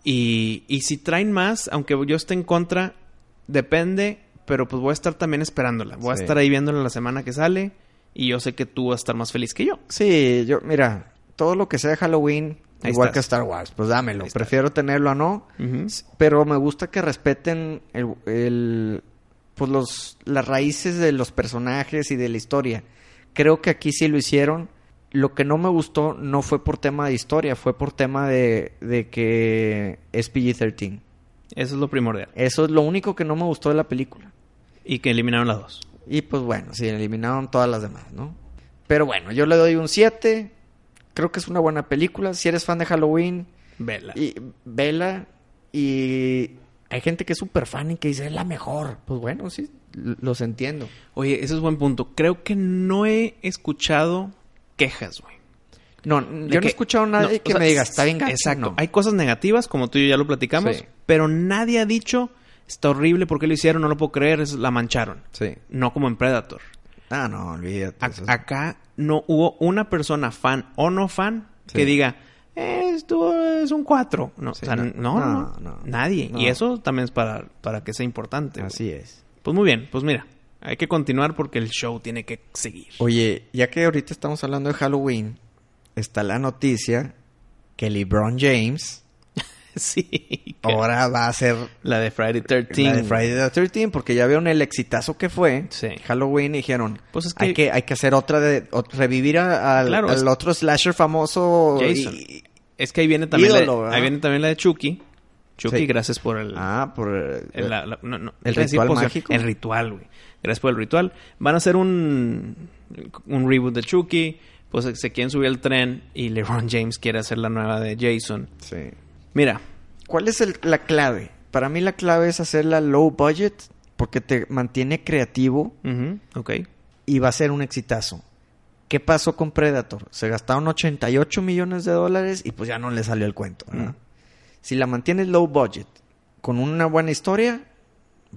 Y, y si traen más, aunque yo esté en contra, depende, pero pues voy a estar también esperándola. Voy Sí. a estar ahí viéndola la semana que sale. Y yo sé que tú vas a estar más feliz que yo. Sí, yo, mira, todo lo que sea de Halloween, Ahí igual estás. que Star Wars, pues dámelo. Ahí. Prefiero tenerlo a no. Pero me gusta que respeten el, el- pues los, las raíces de los personajes y de la historia. Creo que aquí sí lo hicieron. Lo que no me gustó no fue por tema de historia, fue por tema de, de que es PG-13. Eso es lo primordial. Eso es lo único que no me gustó de la película. Y que eliminaron las dos. Y pues bueno, sí, eliminaron todas las demás, ¿no? Pero bueno, yo le doy un 7. Creo que es una buena película. Si eres fan de Halloween, Vela. y vela. Y hay gente que es súper fan y que dice es la mejor. Pues bueno, sí, los entiendo. Oye, ese es buen punto. Creo que no he escuchado quejas, güey. No, De yo no he escuchado a nadie no, o que sea, me diga, está bien gacho. Exacto. no. Hay cosas negativas, como tú y yo ya lo platicamos, Sí. pero nadie ha dicho, está horrible, ¿por qué lo hicieron? No lo puedo creer, es- la mancharon. Sí. No como en Predator. Ah, no, olvídate. Eso acá no hubo una persona fan o no fan Sí. que diga, "Eh, esto es un 4. No, Sí, o sea, no. no, no, No, no. nadie. Y eso también es para, para que sea importante. güey. Así es. Pues muy bien, pues mira, hay que continuar porque el show tiene que seguir. Oye, ya que ahorita estamos hablando de Halloween, está la noticia que LeBron James sí. Ahora va a ser La de Friday 13. la de Friday the 13 porque ya vieron el exitazo que fue Sí. Halloween y dijeron Pues es que- hay que hay que hacer otra de revivir a- al, Claro, al es- otro slasher famoso Jason. y- Es que ahí viene también, Ídolo, la, ahí viene también la de Chucky. Chucky, Sí. gracias por el... ah por el, la- la- no, no, ¿El iba a decir ritual mágico? El ritual, güey. Gracias por el ritual. Van a hacer un, un reboot de Chucky. Pues se quieren subir al tren y LeBron James quiere hacer la nueva de Jason. sí. Mira, ¿Cuál es el- la clave? Para mí la clave es hacerla low budget porque te mantiene creativo ujú, ok. y va a ser un exitazo. ¿Qué pasó con Predator? Se gastaron 88 millones de dólares y pues ya no le salió el cuento. Si la mantienes low budget con una buena historia,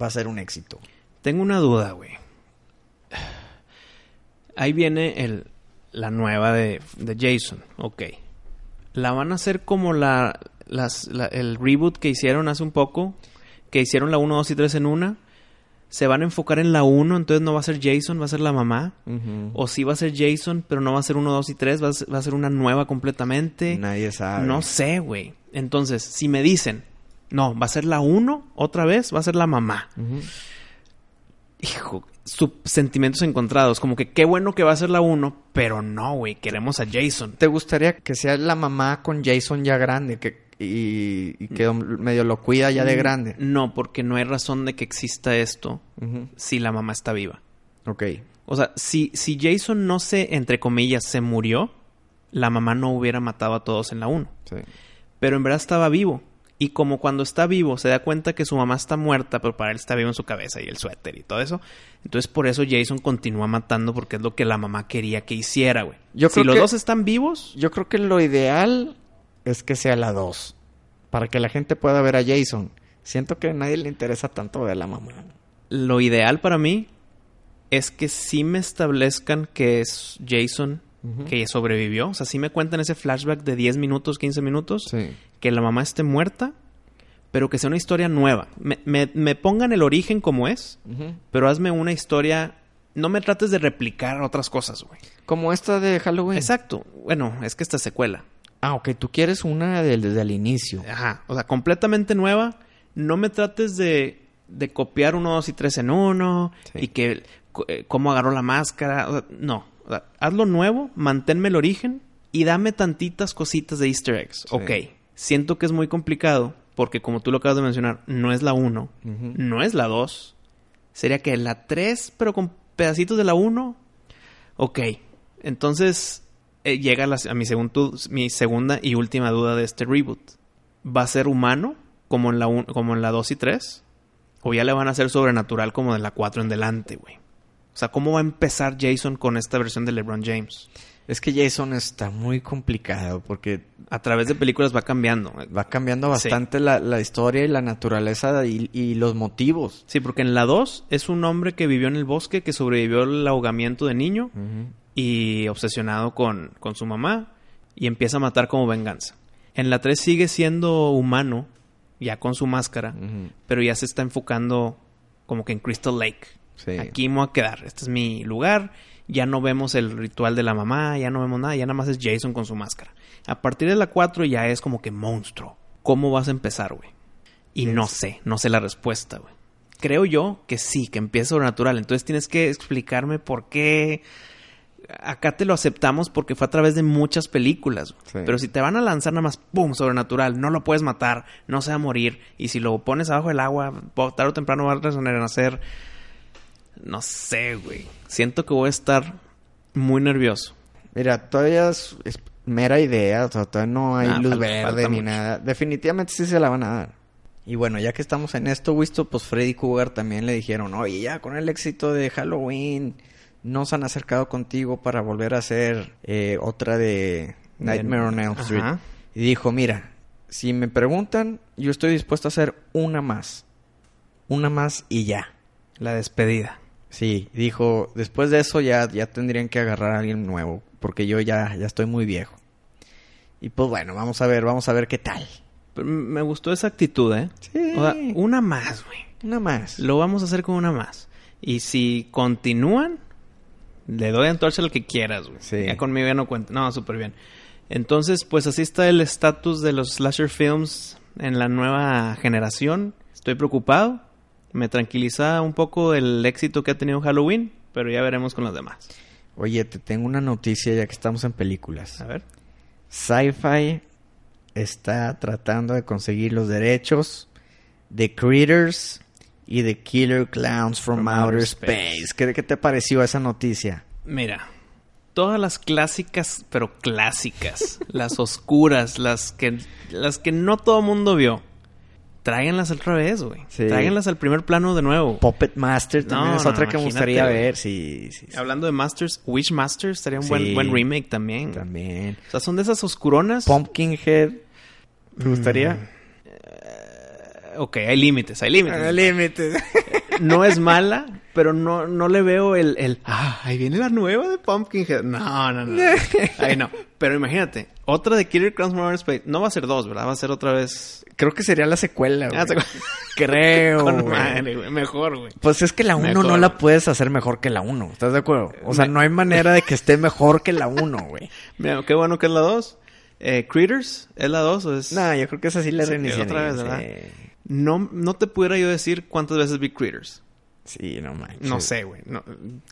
va a ser un éxito. Tengo una duda, güey. Ahí viene el, la nueva de, de Jason. Ok. ¿La van a hacer como la, las, la- el reboot que hicieron hace un poco? Que hicieron la 1, 2 y 3 en una. ¿Se van a enfocar en la 1? Entonces no va a ser Jason, va a ser la mamá. O sí va a ser Jason, pero no va a ser 1, 2 y 3. Va a ser, va a ser una nueva completamente. Nadie sabe. No sé, güey. Entonces, si me dicen, no, va a ser la 1 otra vez, va a ser la mamá hijo, sub- sentimientos encontrados. Como que qué bueno que va a ser la 1, pero no, güey, queremos a Jason. ¿Te gustaría que sea la mamá con Jason ya grande que, y, y que medio lo cuida ya de grande? No, porque no hay razón de que exista esto si la mamá está viva. Ok. O sea, si, si Jason no se, entre comillas, se murió, la mamá no hubiera matado a todos en la 1. Sí. Pero en verdad estaba vivo. Y como cuando está vivo se da cuenta que su mamá está muerta, pero para él está vivo en su cabeza y el suéter y todo eso. Entonces por eso Jason continúa matando porque es lo que la mamá quería que hiciera, güey. Yo si creo los que- dos están vivos, Yo creo que lo ideal es que sea la 2. Para que la gente pueda ver a Jason. Siento que a nadie le interesa tanto ver a la mamá. lo ideal para mí es que sí me establezcan que es Jason que sobrevivió. O sea, sí me cuentan ese flashback de 10 minutos, 15 minutos. Sí. Que la mamá esté muerta, pero que sea una historia nueva. Me, me- me pongan el origen como es, pero hazme una historia... No me trates de replicar otras cosas, güey. Como esta de Halloween. Exacto. Bueno, es que esta secuela. Ah, ok. Tú quieres una del- desde el inicio. Ajá. O sea, completamente nueva. No me trates de, de copiar uno, dos y tres en uno. Sí. Y que eh, cómo agarró la máscara. O sea, no. O sea, hazlo nuevo, manténme el origen y dame tantitas cositas de easter eggs. Sí. Ok. Siento que es muy complicado porque como tú lo acabas de mencionar, no es la 1, Ujú. no es la 2. Sería que la 3, pero con pedacitos de la 1. Ok. Entonces eh, llega la- a mi, mi segunda y última duda de este reboot. ¿Va a ser humano como en la, un- como en la 2 y 3? ¿O ya le van a hacer sobrenatural como de la 4 en delante, güey? O sea, ¿cómo va a empezar Jason con esta versión de LeBron James? Es que Jason está muy complicado porque A través de películas va cambiando. va cambiando Sí. bastante la, la historia y la naturaleza y, y los motivos. Sí, porque en la 2 es un hombre que vivió en el bosque, que sobrevivió al ahogamiento de niño y obsesionado con, con su mamá y empieza a matar como venganza. En la 3 sigue siendo humano, ya con su máscara, pero ya se está enfocando como que en Crystal Lake. Sí. Aquí me voy a quedar, este es mi lugar, ya no vemos el ritual de la mamá, ya no vemos nada, ya nada más es Jason con su máscara. A partir de la 4 ya es como que monstruo. ¿Cómo vas a empezar, güey? Y no sé, no sé la respuesta, güey. Creo yo que sí, que empieza sobrenatural. Entonces tienes que explicarme por qué. Acá te lo aceptamos porque fue a través de muchas películas. Sí. Pero si te van a lanzar nada más, ¡pum! Sobrenatural, no lo puedes matar, no se va a morir. Y si lo pones abajo del agua, tarde o temprano va a renacer. No sé, güey. Siento que voy a estar muy nervioso. Mira, todavía es, es mera idea, o sea, todavía no hay Ah, luz falta- verde falta ni mucho. nada. Definitivamente sí se la van a dar. Y bueno, ya que estamos en esto, Wisto, pues Freddy Cougar también le dijeron, oye, ya con el éxito de Halloween, nos han acercado contigo para volver a hacer eh, otra de Nightmare on Elm Street. Ajá. Y dijo, mira, si me preguntan, yo estoy dispuesto a hacer una más. Una más y ya. La despedida. Sí, dijo, después de eso ya, ya tendrían que agarrar a alguien nuevo, porque yo ya, ya estoy muy viejo. Y pues bueno, vamos a ver, vamos a ver qué tal. Me gustó esa actitud, ¿eh? Sí. O sea, una más, güey. Una más. Lo vamos a hacer con una más. Y si continúan, le doy antorcha al que quieras, güey. Sí. Ya conmigo ya no cuenta. No, súper bien. Entonces, pues así está el estatus de los slasher films en la nueva generación. Estoy preocupado. Me tranquiliza un poco el éxito que ha tenido Halloween, pero ya veremos con los demás. Oye, te tengo una noticia ya que estamos en películas. A ver. Sci-Fi está tratando de conseguir los derechos de Critters y de Killer Clowns from, From Outer Outer Space. Space. ¿Qué, qué te pareció esa noticia? Mira, todas las clásicas, pero clásicas, las oscuras, las que, las que no todo mundo vio, tráiganlas otra vez, güey. Sí. Tráiganlas al primer plano de nuevo. Puppet Master también No, es no, otra que me gustaría ver. Sí, sí, sí. Hablando de Masters, Witch Masters estaría un buen, buen remake también. También. O sea, son de esas oscuronas. Pumpkinhead. ¿Te gustaría? Eh, Ok, hay límites, hay límites. límite. no es mala, pero no, no le veo el, el, ah, ahí viene la nueva de Pumpkinhead. No, no, no. Ahí no. Pero imagínate, otra de Killer Clowns from Outer Space. No va a ser dos, ¿verdad? Va a ser otra vez. Creo que sería la secuela, güey. Ah, se- Creo, Con güey. madre, güey. Mejor, güey. Pues es que la 1 Mejor. no la puedes hacer mejor que la 1. ¿Estás de acuerdo? O sea, Me- no hay manera de que esté mejor que la 1, güey. Mira, qué bueno que es la dos. Eh, Critters, ¿es la dos o es...? No, yo creo que esa sí la Sí, reiniciaría. otra vez, sí. No, no te pudiera yo decir cuántas veces vi Critters. Sí, no manches. No sé, güey. No,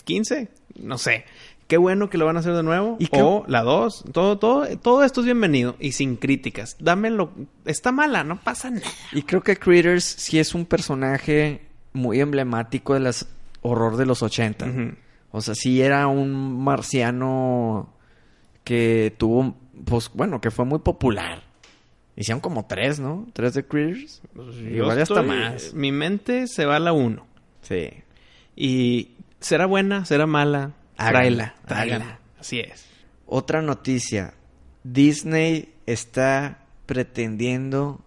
¿15? No sé. Qué bueno que lo van a hacer de nuevo. ¿Y O la 2. Todo, todo, todo esto es bienvenido. Y sin críticas. Dámelo. Está mala, no pasa nada. Y creo que Critters sí es un personaje muy emblemático de las horror de los 80. Ujú. O sea, sí era un marciano que tuvo, pues bueno, que fue muy popular. Hicieron como tres, ¿no? Tres de Critters. Igual ya hasta estoy- más. Mi mente se va a la 1. Sí. Y será buena, será mala. Háganla, Tráela, tráela. háganla. Así es. Otra noticia. Disney está pretendiendo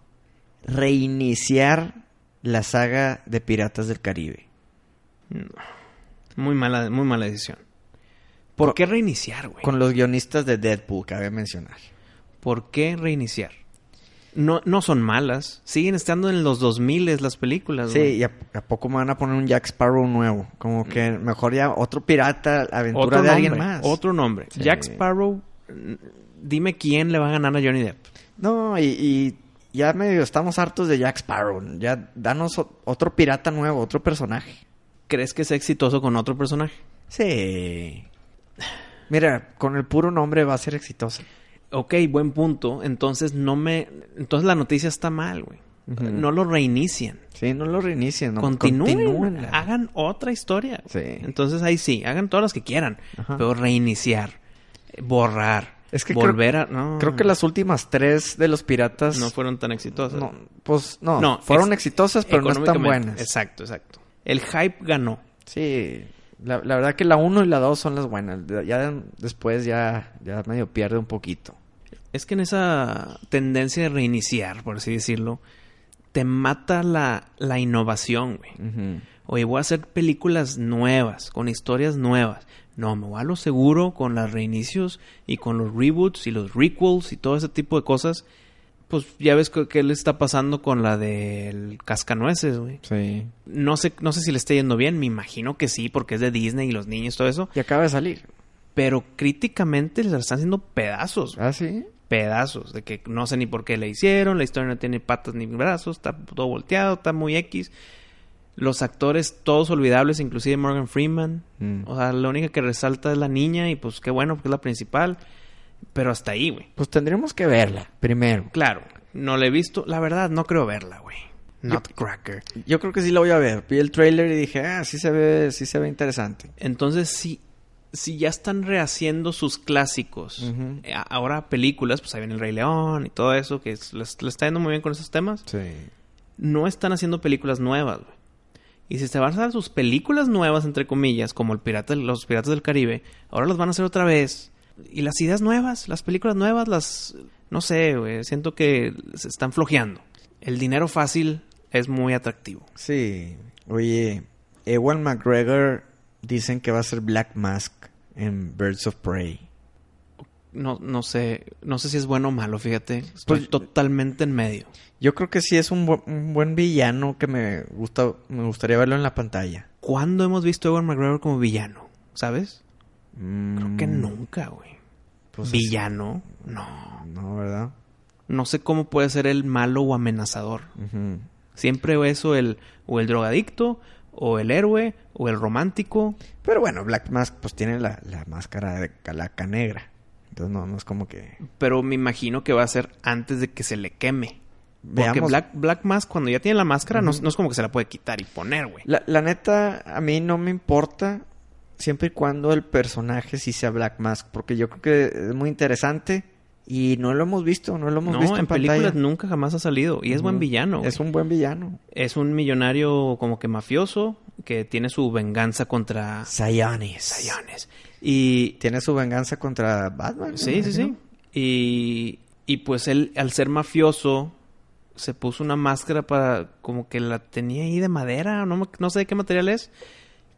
reiniciar la saga de Piratas del Caribe. Muy mala, muy mala decisión. ¿Por Con- qué reiniciar, güey? Con los guionistas de Deadpool, cabe mencionar. ¿Por qué reiniciar? No, no son malas. Siguen estando en los 2000 las películas, Sí, y a, a poco me van a poner un Jack Sparrow nuevo. Como que mejor ya otro pirata, aventura Otro de nombre, alguien más. otro nombre. Sí. Jack Sparrow, mm, dime quién le va a ganar a Johnny Depp. No, y, y ya medio estamos hartos de Jack Sparrow. Ya danos otro pirata nuevo, otro personaje. ¿Crees que sea exitoso con otro personaje? Sí. Mira, con el puro nombre va a ser exitoso. Ok, buen punto. Entonces no me... Entonces la noticia está mal, güey. No lo reinician. Sí, no lo reinicien. No, Continúen. continúenla. Hagan otra historia. Sí. Entonces ahí sí, hagan todas las que quieran. Ajá. Pero reiniciar. Borrar. Es que volver creo, a... No, creo que las últimas tres de los piratas... no fueron tan exitosas. no, pues no, No, fueron ex- exitosas, pero no están Económicamente. buenas. Exacto, exacto. El hype ganó. Sí, la, la verdad que la 1 y la 2 son las buenas. Ya después ya, ya medio pierde un poquito. Es que en esa tendencia de reiniciar, por así decirlo, te mata la, la innovación, güey. Ujú. Oye, voy a hacer películas nuevas, con historias nuevas. No, me voy a lo seguro con los reinicios y con los reboots y los requels y todo ese tipo de cosas. Pues ya ves que- qué le está pasando con la del Cascanueces, güey. Sí. No sé, no sé si le está yendo bien, me imagino que sí, porque es de Disney y los niños, todo eso. Y acaba de salir. Pero críticamente les están haciendo pedazos. ¿Ah, sí? pedazos de que no sé ni por qué le hicieron, la historia no tiene patas ni brazos, está todo volteado, está muy X. Los actores todos olvidables, inclusive Morgan Freeman. Mm. O sea, la única que resalta es la niña y pues qué bueno porque es la principal. Pero hasta ahí, güey. Pues tendríamos que verla primero. Claro, no la he visto. La verdad, no creo verla, güey. Nutcracker. Yo creo que sí la voy a ver. Vi el trailer y dije, ah, sí se ve, sí se ve interesante. Entonces, si, si ya están rehaciendo sus clásicos, eh, ahora películas, pues ahí viene El Rey León y todo eso, que es- les está yendo muy bien con esos temas. Sí. no están haciendo películas nuevas, güey. Y si se van a hacer sus películas nuevas, entre comillas, como el pirata, los Piratas del Caribe, ahora las van a hacer otra vez. Y las ideas nuevas, las películas nuevas, las... No sé, güey. Siento que se están flojeando. El dinero fácil es muy atractivo. Sí. Oye, Ewan McGregor dicen que va a ser Black Mask en Birds of Prey. No, no sé, no sé si es bueno o malo, fíjate. Estoy Pues- totalmente en medio. Yo creo que sí es un, bu- un buen villano que me gusta, me gustaría verlo en la pantalla. ¿Cuándo hemos visto a Ewan McGregor como villano? ¿Sabes? Creo que Mm, nunca, güey. pues ¿Villano? No. es- No, ¿verdad? no sé cómo puede ser el malo o amenazador. Ujú. Siempre eso el o el drogadicto o el héroe o el romántico. Pero bueno, Black Mask pues tiene la, la máscara de calaca negra. Entonces no, no es como que... Pero me imagino que va a ser antes de que se le queme. Porque. Black, Black Mask, cuando ya tiene la máscara, no, no es como que se la puede quitar y poner, güey. La, la neta, a mí no me importa siempre y cuando el personaje sí sea Black Mask. Porque yo creo que es muy interesante y no lo hemos visto, no lo hemos No, visto en, en, películas pantalla. nunca jamás ha salido. Y es buen villano. güey. Es un buen villano. Es un millonario como que mafioso que tiene su venganza contra Sayanis. Sayanes. Y Tiene su venganza contra Batman. sí, sí, sí. Y, y pues él, al ser mafioso, se puso una máscara para como que la tenía ahí de madera, no, no sé de qué material es,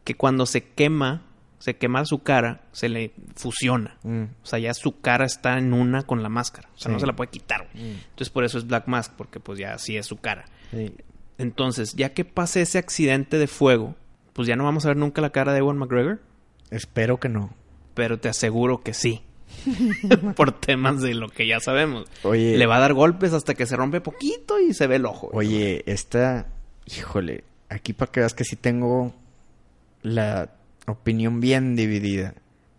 que cuando se quema, se quema su cara, se le fusiona. Mm. O sea, ya su cara está en una con la máscara. O sea, Sí. no se la puede quitar. güey. Mm. Entonces por eso es Black Mask, porque pues ya así es su cara. Sí. Entonces, ya que pase ese accidente de fuego, pues ya no vamos a ver nunca la cara de Ewan McGregor, Espero que no. pero te aseguro que sí. Por temas de lo que ya sabemos. Oye. Le va a dar golpes hasta que se rompe poquito y se ve el ojo. Oye, esta, híjole, aquí para que veas que sí tengo la opinión bien dividida.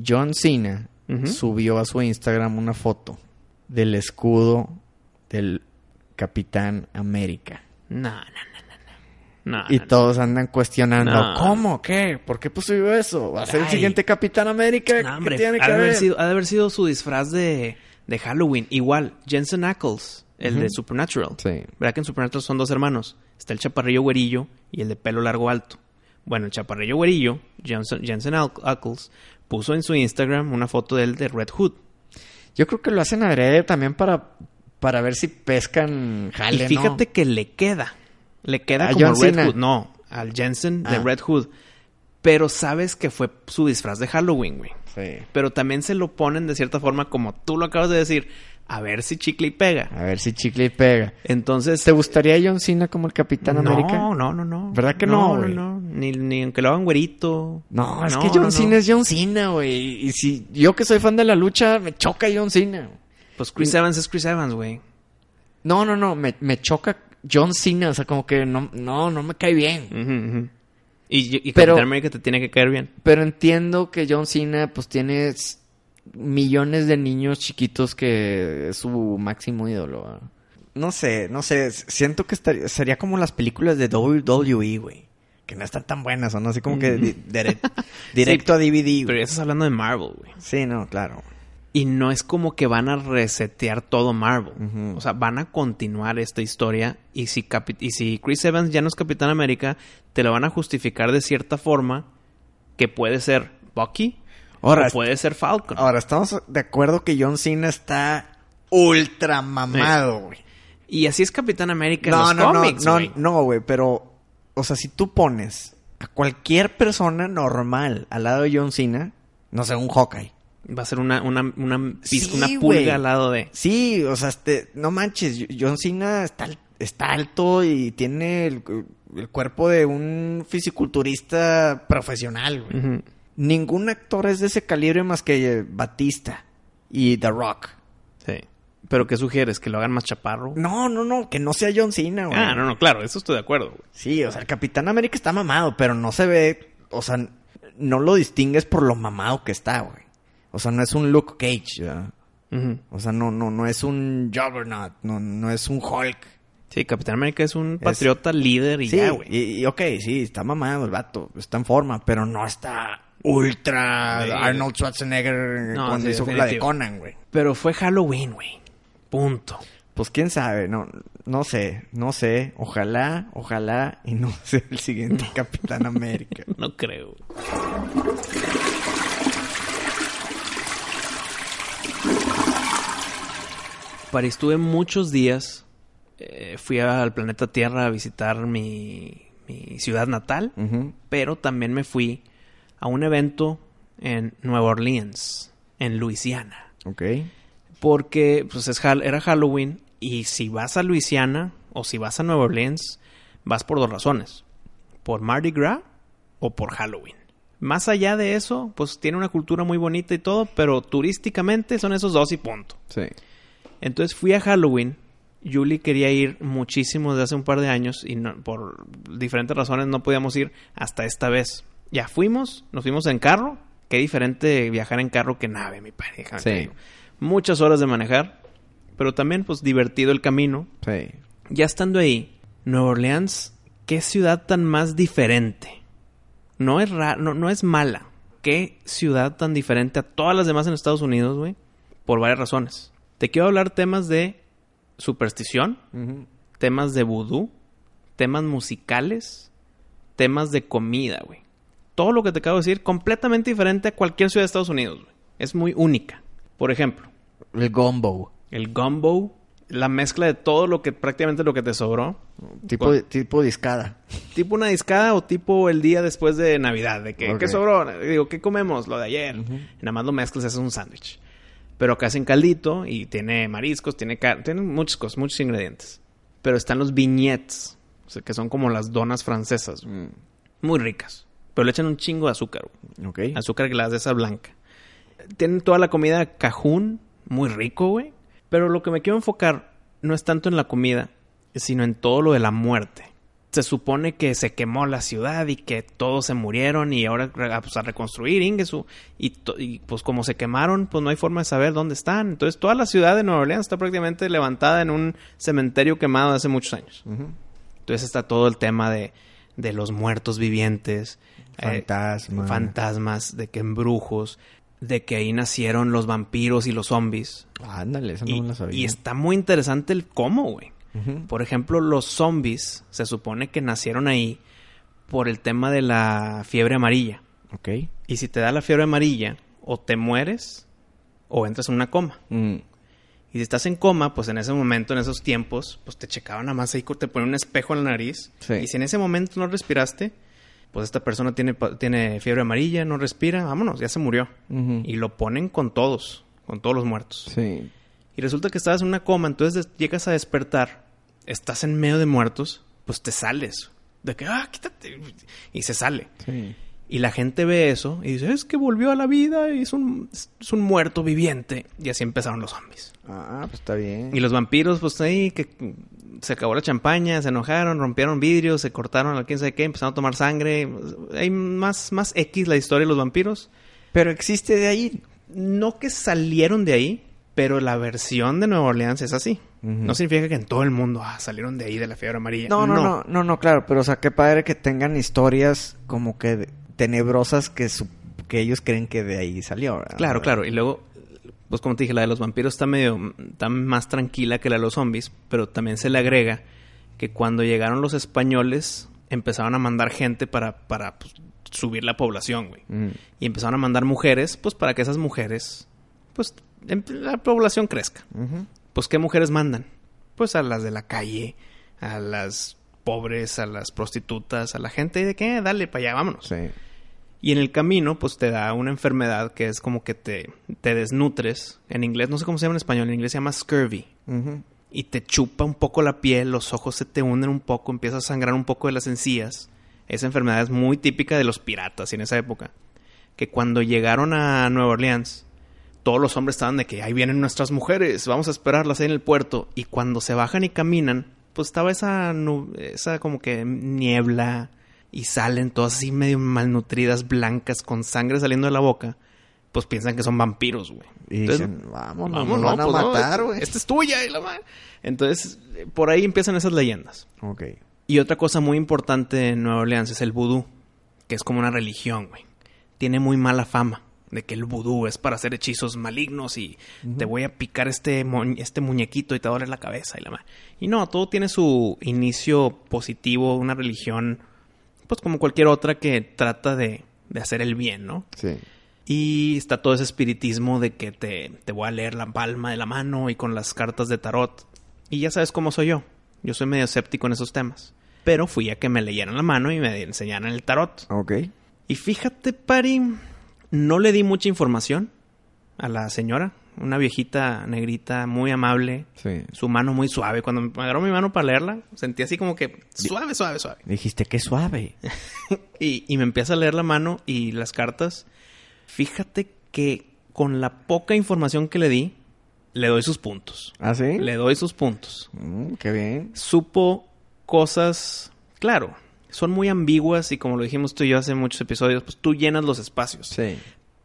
John Cena subió a su Instagram una foto del escudo del Capitán América. No, no, no, no, no. No, y no, todos andan cuestionando. ¿cómo? ¿Qué? ¿Por qué puso eso? ¿Va a ser el siguiente Capitán América? No, ¿Qué hombre, tiene que ha de, haber ver? sido, ha de haber sido su disfraz de, de Halloween. Igual, Jensen Ackles, el de Supernatural. Sí. ¿Verdad que en Supernatural son dos hermanos? Está el chaparrillo güerillo y el de pelo largo alto. Bueno, el chaparrillo güerillo, Jensen, Jensen Ack- Ackles, puso en su Instagram una foto de él de Red Hood. Yo creo que lo hacen adrede también para, para ver si pescan jale, y fíjate ¿no? que le queda. Le queda ¿A como John Red Cena? Hood. No, al Jensen de Ah. Red Hood. Pero sabes que fue su disfraz de Halloween, güey. Sí. Pero también se lo ponen de cierta forma, como tú lo acabas de decir, a ver si chicle y pega. A ver si chicle y pega. Entonces. ¿Te gustaría John Cena como el Capitán no, América? No, no, no. ¿Verdad que no, No, no, güey? no. Ni, ni aunque lo hagan güerito. No, es No, que John no, Cena no. es John Cena, güey. Y si yo que soy fan de la lucha, me choca John Cena. Pues Chris Evans es Chris Evans, güey. No, no, no, me, me choca John Cena. O sea, como que no, no, no me cae bien. Y, y Pero- Capitán América te tiene que caer bien. Pero entiendo que John Cena, pues tiene millones de niños chiquitos que es su máximo ídolo. ¿verdad? No sé, no sé. Siento que estaría- sería como las películas de WWE, güey. Que no están tan buenas, son así como que di- dire- directo a DVD, Pero ya estás hablando de Marvel, güey. Sí, no, claro. Y no es como que van a resetear todo Marvel. O sea, van a continuar esta historia. Y si, capi- y si Chris Evans ya no es Capitán América, te lo van a justificar de cierta forma que puede ser Bucky Ahora, o puede ser Falcon. Ahora, estamos de acuerdo que John Cena está ultra mamado, güey. y así es Capitán América en No, los no, cómics, no, güey. no, no, güey, pero, o sea, si tú pones a cualquier persona normal al lado de John Cena, no sé, un Hawkeye. Va a ser una, una, una, Sí, una pulga al lado de... Sí, o sea, este, no manches, John Cena está, está alto y tiene el, el cuerpo de un fisiculturista profesional, güey. Ujú. Ningún actor es de ese calibre más que eh, Batista y The Rock. Sí. ¿Pero qué sugieres? ¿Que lo hagan más chaparro? No, no, no, que no sea John Cena, güey. Ah, no, no, claro, eso estoy de acuerdo. güey. Sí, o sea, el Capitán América está mamado, pero no se ve, o sea, no lo distingues por lo mamado que está, güey. O sea, no es un Luke Cage, ¿verdad? O sea, no, no, no es un Juggernaut, no, no es un Hulk. Sí, Capitán América es un patriota líder y sí, ya, güey. y, y ok, sí, está mamado el vato, está en forma, pero no está ultra Sí. Arnold Schwarzenegger No, cuando sí, hizo la de. Conan, güey. Pero fue Halloween, güey. Punto. Pues quién sabe, no, no sé, no sé, ojalá, ojalá y no sea el siguiente Capitán América. No creo. París, estuve muchos días. eh, fui al planeta Tierra a visitar mi, mi ciudad natal, pero también me fui a un evento en Nueva Orleans, en Luisiana. Ok. Porque pues es, era Halloween y si vas a Luisiana o si vas a Nueva Orleans, vas por dos razones. Por Mardi Gras o por Halloween. Más allá de eso, pues tiene una cultura muy bonita y todo, pero turísticamente son esos dos y punto. Sí. Entonces fui a Halloween. Julie quería ir muchísimo desde hace un par de años y no- por diferentes razones no podíamos ir hasta esta vez. Ya fuimos, nos fuimos en carro. Qué diferente viajar en carro que nave, mi te Sí. Muchas horas de manejar, pero también pues divertido el camino. Sí. Ya estando ahí, Nueva Orleans, qué ciudad tan más diferente. No es ra- no, no es mala. Qué ciudad tan diferente a todas las demás en Estados Unidos, güey. Por varias razones. Te quiero hablar temas de superstición, temas de vudú, temas musicales, temas de comida, güey. Todo lo que te acabo de decir, completamente diferente a cualquier ciudad de Estados Unidos. Es muy única. Por ejemplo, El gumbo. el gumbo, la mezcla de todo lo que prácticamente lo que te sobró. Tipo, tipo discada. tipo una discada o tipo el día después de Navidad, de que. ¿qué sobró? Digo, ¿qué comemos? Lo de ayer. Ujú. Y nada más lo mezclas haces un sándwich. Pero acá hacen caldito y tiene mariscos, tiene carne, tiene muchas cosas, muchos ingredientes. Pero están los vignettes, o sea, que son como las donas francesas, muy ricas. Pero le echan un chingo de azúcar, güey. Ok. Azúcar glass de esa blanca. Tienen toda la comida cajún, muy rico, güey. Pero lo que me quiero enfocar no es tanto en la comida, sino en todo lo de la muerte. Se supone que se quemó la ciudad y que todos se murieron y ahora re- pues, a reconstruir Ingesu. Y, pues como se quemaron, pues no hay forma de saber dónde están. Entonces toda la ciudad de Nueva Orleans está prácticamente levantada en un cementerio quemado de hace muchos años. Entonces está todo el tema de, de los muertos vivientes. Eh, Fantasma. fantasmas, de que embrujos, de que ahí nacieron los vampiros y los zombies. Ándale, eso no Y, me lo sabía. y está muy interesante el cómo, güey. Por ejemplo, los zombies se supone que nacieron ahí por el tema de la fiebre amarilla. Ok. Y si te da la fiebre amarilla, o te mueres o entras en una coma. Mm. Y si estás en coma, pues en ese momento, en esos tiempos, pues te checaban nada más ahí, te ponen un espejo en la nariz. Sí. Y si en ese momento no respiraste, pues esta persona tiene, tiene fiebre amarilla, no respira, vámonos, ya se murió. Y lo ponen con todos, con todos los muertos. Sí. Y resulta que estabas en una coma, entonces llegas a despertar, estás en medio de muertos, pues te sales. De que, ah, quítate. Y se sale. Sí. Y la gente ve eso y dice, es que volvió a la vida y es un, es un muerto viviente. Y así empezaron los zombies. Ah, pues está bien. Y los vampiros, pues ahí que se acabó la champaña, se enojaron, rompieron vidrios, se cortaron a quién sabe qué, empezaron a tomar sangre. Hay más, más X la historia de los vampiros. Pero existe de ahí. No que salieron de ahí, pero la versión de Nueva Orleans es así. No significa que en todo el mundo ah, salieron de ahí de la fiebre amarilla. No, no, no, no, no, claro, pero o sea, qué padre que tengan historias como que tenebrosas que, su- que ellos creen que de ahí salió. ¿verdad? Claro, claro. Y luego, pues como te dije, la de los vampiros está medio, está más tranquila que la de los zombies, pero también se le agrega que cuando llegaron los españoles empezaron a mandar gente para, para pues, subir la población, güey. Mm. Y empezaron a mandar mujeres, pues para que esas mujeres, pues em- la población crezca. Pues ¿qué mujeres mandan? Pues a las de la calle, a las pobres, a las prostitutas, a la gente de que, dale para allá, vámonos. Sí. Y en el camino, pues te da una enfermedad que es como que te, te desnutres. En inglés, no sé cómo se llama en español, en inglés se llama scurvy. Y te chupa un poco la piel, los ojos se te hunden un poco, empieza a sangrar un poco de las encías. Esa enfermedad es muy típica de los piratas en esa época. Que cuando llegaron a Nueva Orleans, todos los hombres estaban de que ahí vienen nuestras mujeres, vamos a esperarlas ahí en el puerto. Y cuando se bajan y caminan, pues estaba esa, esa como que niebla y salen todas así medio malnutridas, blancas, con sangre saliendo de la boca. Pues piensan que son vampiros, güey. Y Entonces, dicen, vámonos, Vamos, nos no, van a pues, matar, güey. Esta es tuya. y la Entonces, por ahí empiezan esas leyendas. Ok. Y otra cosa muy importante en Nueva Orleans es el vudú, que es como una religión, güey. Tiene muy mala fama de que el vudú es para hacer hechizos malignos y te voy a picar este, mu- este muñequito y te doler la cabeza y la ma- Y no, todo tiene su inicio positivo, una religión, pues como cualquier otra que trata de, de hacer el bien, ¿no? Sí. Y está todo ese espiritismo de que te, te voy a leer la palma de la mano y con las cartas de tarot. Y ya sabes cómo soy yo. Yo soy medio escéptico en esos temas. Pero fui a que me leyeran la mano y me enseñaran el tarot. Ok. Y fíjate, Pari, no le di mucha información a la señora. Una viejita negrita muy amable. Sí. Su mano muy suave. Cuando me agarró mi mano para leerla, sentí así como que suave, suave, suave. Dijiste que suave. Y, y me empieza a leer la mano y las cartas. Fíjate que con la poca información que le di, le doy sus puntos. ¿Ah, sí? Le doy sus puntos. Mm, qué bien. Supo cosas, claro, son muy ambiguas y como lo dijimos tú y yo hace muchos episodios, pues tú llenas los espacios. Sí.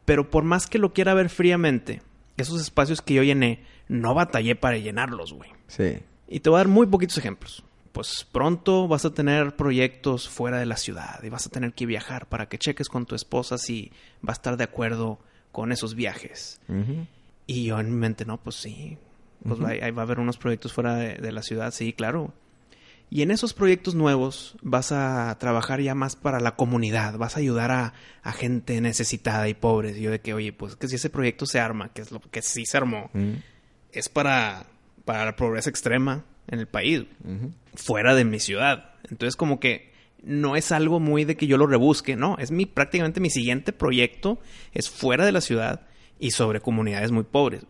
Pero por más que lo quiera ver fríamente, esos espacios que yo llené, no batallé para llenarlos, güey. Sí. Y te voy a dar muy poquitos ejemplos. Pues pronto vas a tener proyectos fuera de la ciudad y vas a tener que viajar para que cheques con tu esposa si va a estar de acuerdo con esos viajes. Y yo en mi mente, no, pues sí. Pues ahí va a haber unos proyectos fuera de, de la ciudad, sí, claro. Y en esos proyectos nuevos vas a trabajar ya más para la comunidad, vas a ayudar a, a gente necesitada y pobre. Y yo de que, oye, pues que si ese proyecto se arma, que es lo que sí se armó, Mm, es para, para la pobreza extrema en el país, fuera de mi ciudad. Entonces como que no es algo muy de que yo lo rebusque, no, es mi prácticamente mi siguiente proyecto es fuera de la ciudad y sobre comunidades muy pobres.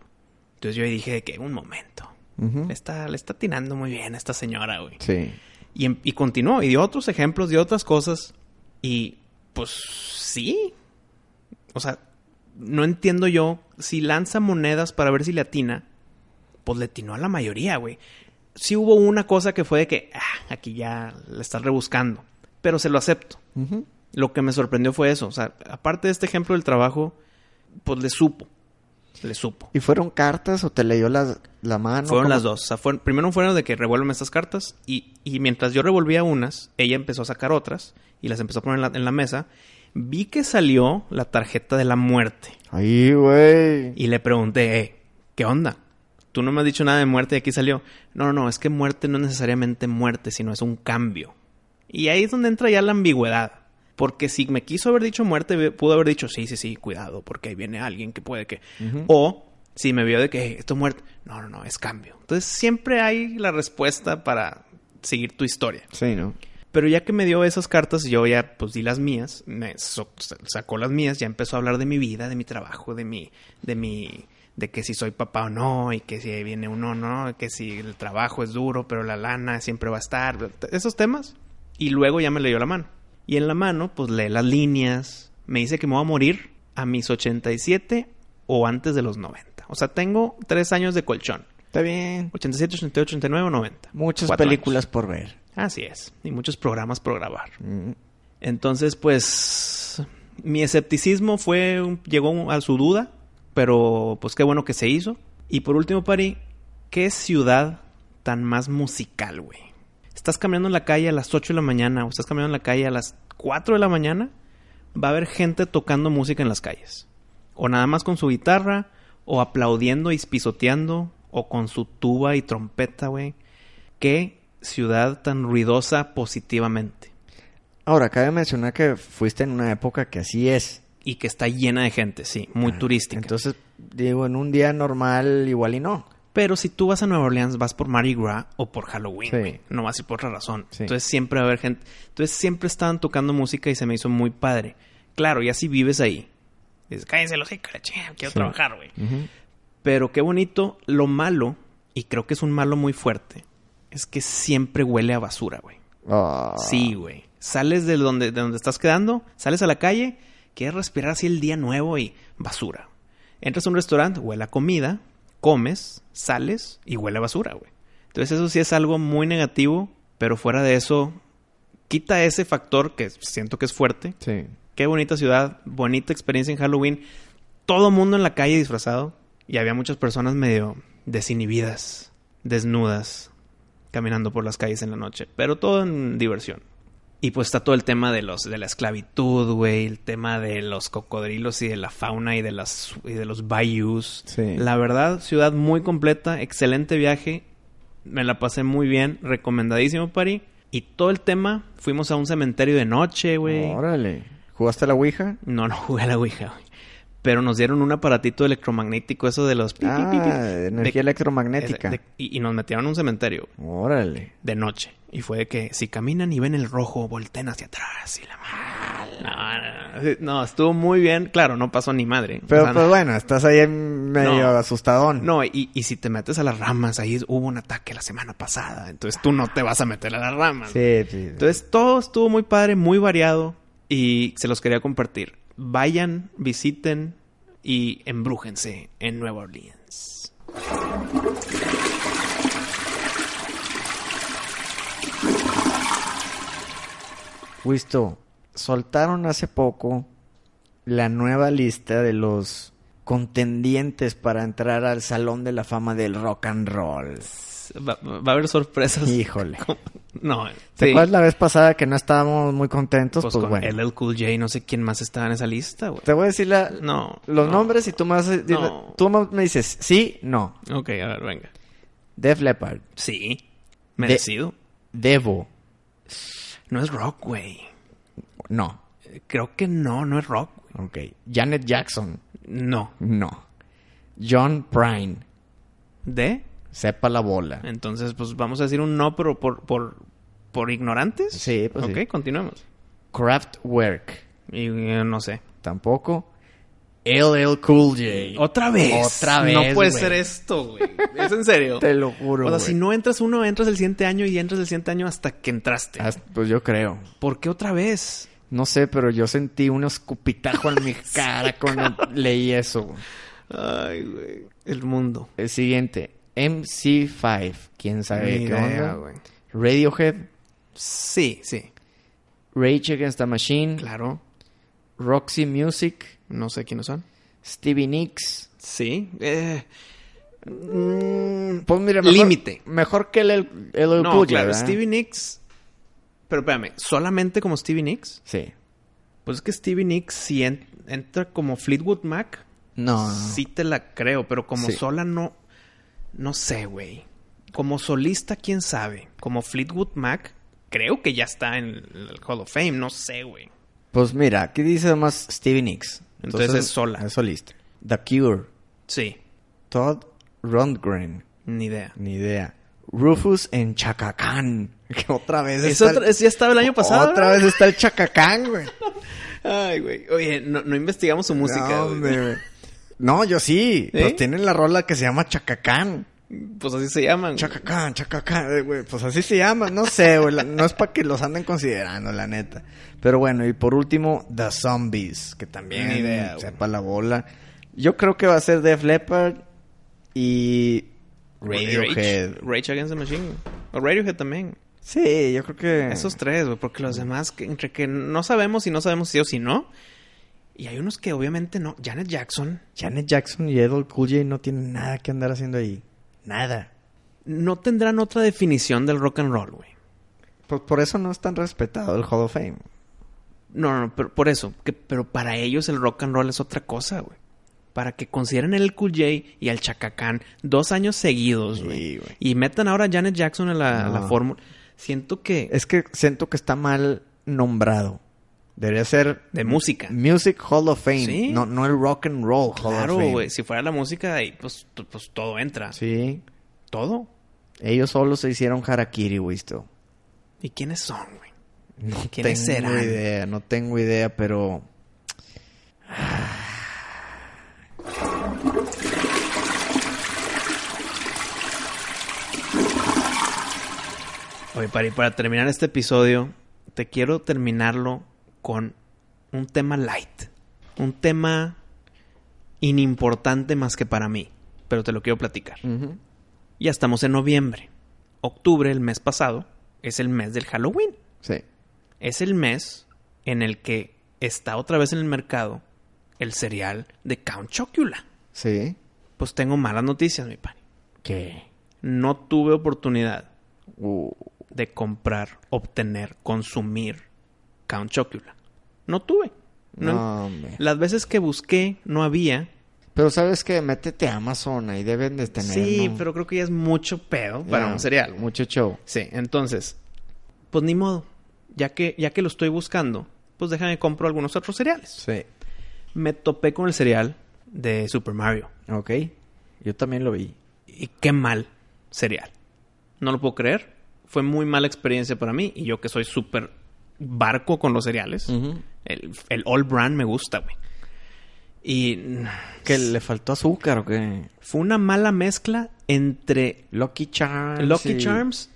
Entonces yo ahí dije de que un momento, Le está le está atinando muy bien a esta señora, güey. Sí. Y, em- y continuó y dio otros ejemplos, dio otras cosas y pues sí. O sea, no entiendo yo si lanza monedas para ver si le atina, pues le atinó a la mayoría, güey. Sí hubo una cosa que fue de que, ah, aquí ya le estás rebuscando, pero se lo acepto. Lo que me sorprendió fue eso, o sea, aparte de este ejemplo del trabajo, pues le supo, le supo. ¿Y fueron cartas o te leyó la, la mano? Fueron ¿Cómo? las dos. O sea, fueron- primero fueron de que revuélveme estas cartas y, y mientras yo revolvía unas, ella empezó a sacar otras y las empezó a poner en la, en la mesa. Vi que salió la tarjeta de la muerte Ahí, güey. y le pregunté, "Eh, ¿qué onda? Tú no me has dicho nada de muerte y aquí salió. No, no, no, es que muerte no es necesariamente muerte, sino es un cambio. Y ahí es donde entra ya la ambigüedad. Porque si me quiso haber dicho muerte, pudo haber dicho, sí, sí, sí, cuidado, porque ahí viene alguien que puede que... O si me vio de que "Hey, esto es muerte, no, no, no, es cambio. Entonces siempre hay la respuesta para seguir tu historia. Sí, ¿no? Pero ya que me dio esas cartas, yo ya pues di las mías, me so- sacó las mías, ya empezó a hablar de mi vida, de mi trabajo, de mi, de mi, de que si soy papá o no, y que si viene uno o no, que si el trabajo es duro, pero la lana siempre va a estar, esos temas. Y luego ya me leyó la mano. Y en la mano, pues lee las líneas, me dice que me voy a morir a mis 87 o antes de los 90. O sea, tengo tres años de colchón. Está bien. 87, 88, 89 o 90. Muchas Cuatro películas años. por ver. Así es. Y muchos programas por grabar. Mm. Entonces, pues, mi escepticismo fue, llegó a su duda, pero pues qué bueno que se hizo. Y por último, Pari, ¿qué ciudad tan más musical, güey? Estás caminando en la calle a las 8 de la mañana o estás caminando en la calle a las 4 de la mañana, va a haber gente tocando música en las calles. O nada más con su guitarra, o aplaudiendo y pisoteando, o con su tuba y trompeta, güey. Qué ciudad tan ruidosa positivamente. Ahora, cabe mencionar que fuiste en una época que así es. Y que está llena de gente, sí, muy Ah, turística. Entonces, digo, en un día normal igual y no. Pero si tú vas a Nueva Orleans, vas por Mardi Gras o por Halloween, Sí. güey. No vas a ir por otra razón. Sí. Entonces siempre va a haber gente. Entonces siempre estaban tocando música y se me hizo muy padre. Claro, ya si vives ahí. Dices, cállense los hijos, quiero Sí. trabajar, güey. Pero qué bonito. Lo malo, y creo que es un malo muy fuerte, es que siempre huele a basura, güey. Ah. Sí, güey. Sales de donde, de donde estás quedando, sales a la calle, quieres respirar así el día nuevo y basura. Entras a un restaurante, huele a comida, comes, sales y huele a basura, güey. Entonces eso sí es algo muy negativo, pero fuera de eso, quita ese factor que siento que es fuerte. Sí. Qué bonita ciudad, bonita experiencia en Halloween. Todo mundo en la calle disfrazado y había muchas personas medio desinhibidas, desnudas, caminando por las calles en la noche, pero todo en diversión. Y pues está todo el tema de los de la esclavitud, güey, el tema de los cocodrilos y de la fauna y de las y de los bayous. Sí. La verdad, ciudad muy completa, excelente viaje. Me la pasé muy bien, recomendadísimo Pari. Y todo el tema, fuimos a un cementerio de noche, güey. Órale. ¿Jugaste a la Ouija? No, no jugué a la Ouija, güey. Pero nos dieron un aparatito electromagnético, eso de los... pi, pi, pi, pi. Ah, energía De- electromagnética. de- y, y nos metieron a un cementerio Órale. de noche. Y fue de que si caminan y ven el rojo, volteen hacia atrás y la madre. No, estuvo muy bien. Claro, no pasó ni madre. O Pero sea, pues bueno, estás ahí medio No. asustadón. No, y, y si te metes a las ramas, ahí hubo un ataque la semana pasada. Entonces tú no te vas a meter a las ramas. Sí, sí. Entonces todo estuvo muy padre, muy variado y se los quería compartir. Vayan, visiten y embrújense en Nueva Orleans. Wisto, soltaron hace poco la nueva lista de los contendientes para entrar al Salón de la Fama del Rock and Roll. Va, va a haber sorpresas. Híjole. No, ¿Te sí. acuerdas la vez pasada que no estábamos muy contentos? Pues, Pues, con bueno. LL Cool J, no sé quién más estaba en esa lista, güey. Te voy a decir la- No. los no. nombres y tú No. tú me dices sí, no. Ok, a ver, venga. Def Leppard, Sí. Merecido. Devo, No es rock, güey. no. Creo que no, no es rock. Ok. Janet Jackson, No. no. John Prine, ¿De? Sepa la bola. Entonces, pues vamos a decir un no, pero por, por, por ignorantes. Sí, pues Ok, sí. continuemos. Kraftwerk, Y eh, no sé. tampoco. LL Cool J. Otra vez. Otra vez, No puede ser esto, güey. ¿Es en serio? Te lo juro. o sea, si no entras uno, entras el siguiente año y entras el siguiente año hasta que entraste. Hasta- Pues yo creo. ¿Por qué otra vez? No sé, pero yo sentí un escupitajo en mi cara cuando leí eso. güey. Ay, güey. El mundo. El siguiente, MC5. ¿Quién sabe Ni qué idea, onda? güey. Radiohead, Sí, sí. Rage Against the Machine, Claro. Roxy Music, No sé quiénes son. Stevie Nicks. Sí. Eh, mm, Pues mira, mejor, Límite. Mejor que el el, el no, claro. ¿verdad? Stevie Nicks. Pero espérame, ¿solamente como Stevie Nicks? Sí. Pues es que Stevie Nicks, si en- entra como Fleetwood Mac, No, sí te la creo, pero como Sí. sola no. No sé, güey. Como solista, quién sabe. Como Fleetwood Mac, creo que ya está en el Hall of Fame, no sé, güey. Pues mira, aquí dice además Stevie Nicks. Entonces es sola. Es solista. The Cure. Sí, Todd Rundgren. ni idea. Ni idea. Rufus en Chacacán. Que otra vez Es está el- otra- es- ya estaba el año pasado. Otra vez está el Chacacán, güey. Ay, güey. Oye, no, no investigamos su música. No, hombre, güey. No, yo sí. ¿Sí? Pues tienen la rola que se llama Chacacán. Pues así se llaman. Chacacán, Chacacán, eh, güey. Pues así se llama. No sé, güey. No es para que los anden considerando, la neta. Pero bueno, y por último, The Zombies. Que también, Ni idea, güey. sepa la bola. Yo creo que va a ser Def Leppard y. Radiohead. Rage Against the Machine. O Radiohead también. Sí, yo creo que... Esos tres, güey. Porque los demás, entre que no sabemos si no sabemos si o si no. Y hay unos que obviamente no. Janet Jackson Janet Jackson y Edel Cool J no tienen nada que andar haciendo ahí. Nada. no tendrán otra definición del rock and roll, güey. Pues por eso no es tan respetado el Hall of Fame. No, no, no, pero por eso. Que, pero para ellos el rock and roll es otra cosa, güey. Para que consideren el Cool J y al Chacacán dos años seguidos, güey. Sí, y metan ahora a Janet Jackson en la, No. la fórmula. Siento que... Es que siento que está mal nombrado. Debería ser de música. Music Hall of Fame, Sí. no, no el Rock and Roll Hall Claro, of Fame. güey. Si fuera la música, ahí, pues, pues todo entra. Sí. Todo. Ellos solo se hicieron harakiri, Wisto. ¿Y quiénes son, güey? No ¿Quiénes tengo serán? idea, no tengo idea, pero... Oye, para, para terminar este episodio, te quiero terminarlo con un tema light. Un tema inimportante más que para mí. Pero te lo quiero platicar. Ya estamos en noviembre. Octubre, el mes pasado, es el mes del Halloween. Sí. Es el mes en el que está otra vez en el mercado el cereal de Count Chocula. Sí. Pues tengo malas noticias, mi pan. ¿Qué? No tuve oportunidad Uh, de comprar, obtener, consumir Count Chocula. No tuve. No- no, hombre. Las veces que busqué no había. Pero sabes que métete a Amazon, ahí deben de tener. sí, ¿no? pero creo que ya es mucho pedo para un cereal. Mucho show. Sí, entonces, pues ni modo. Ya que, ya que lo estoy buscando, pues déjame compro algunos otros cereales. Sí. Me topé con el cereal de Super Mario. Ok. Yo también lo vi. Y qué mal cereal. No lo puedo creer. Fue muy mala experiencia para mí. Y yo que soy súper barco con los cereales. El, el All Brand me gusta, güey. Y ¿Que le faltó azúcar o qué? fue una mala mezcla entre Lucky Charms. Lucky y- Charms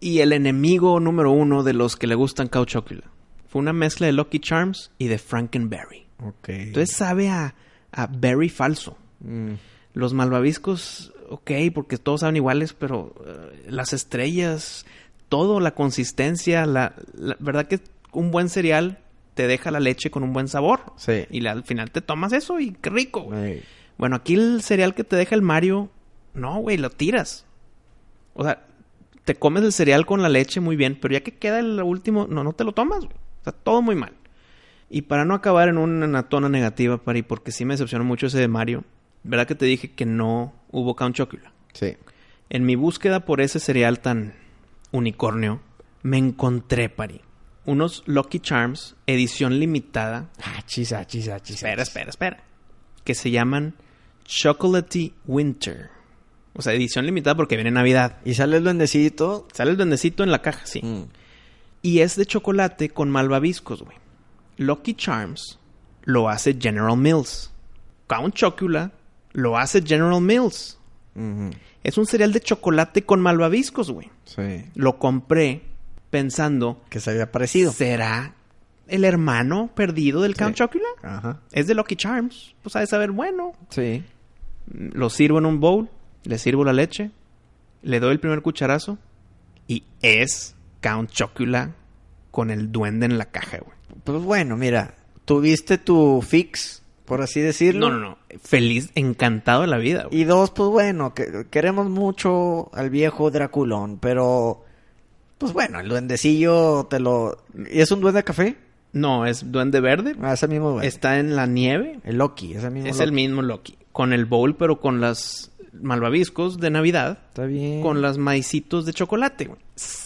y el enemigo número uno de los que le gustan Cow Chocula. Fue una mezcla de Lucky Charms y de Frankenberry. Ok. Entonces sabe a, a berry falso. Mm. Los malvaviscos ok, porque todos saben iguales, pero eh, las estrellas, todo, la consistencia, la, la verdad que un buen cereal te deja la leche con un buen sabor. Sí. Y la- al final te tomas eso y qué rico, güey. Ey. Bueno, aquí el cereal que te deja el Mario, no, güey, lo tiras. O sea, te comes el cereal con la leche muy bien, pero ya que queda el último, no, no te lo tomas, güey. O sea, todo muy mal. Y para no acabar en una tona negativa, Pari, porque sí me decepcionó mucho ese de Mario, ¿verdad que te dije que no hubo Count Chocula? Sí. En mi búsqueda por ese cereal tan unicornio, me encontré, Pari, unos Lucky Charms, edición limitada, Ah, chisa, chisa, chisa. Espera, espera, espera. Que se llaman Chocolatey Winter. O sea, edición limitada porque viene Navidad. Y sale el duendecito. Sale el duendecito en la caja, sí. Mm. Y es de chocolate con malvaviscos, güey. Lucky Charms lo hace General Mills. Count Chocula lo hace General Mills. Es un cereal de chocolate con malvaviscos, güey. Sí. Lo compré pensando, Que se había parecido. ¿será el hermano perdido del Count Sí. Chocula? Ajá. Es de Lucky Charms. Pues ha de saber bueno. Sí. lo sirvo en un bowl, le sirvo la leche, le doy el primer cucharazo y es Count Chocula con el duende en la caja, güey. Pues bueno, mira. Tuviste tu fix, por así decirlo. No, no, no. Feliz, encantado de la vida, güey. Y dos, pues bueno, que queremos mucho al viejo Draculón, pero pues bueno, el duendecillo te lo... ¿Y es un duende de café? No, es duende verde. Ah, ese mismo duende. Está en la nieve. El Loki, ese mismo Es Loki. el mismo Loki. Con el bowl, pero con las malvaviscos de Navidad. Está bien. Con las maicitos de chocolate, güey.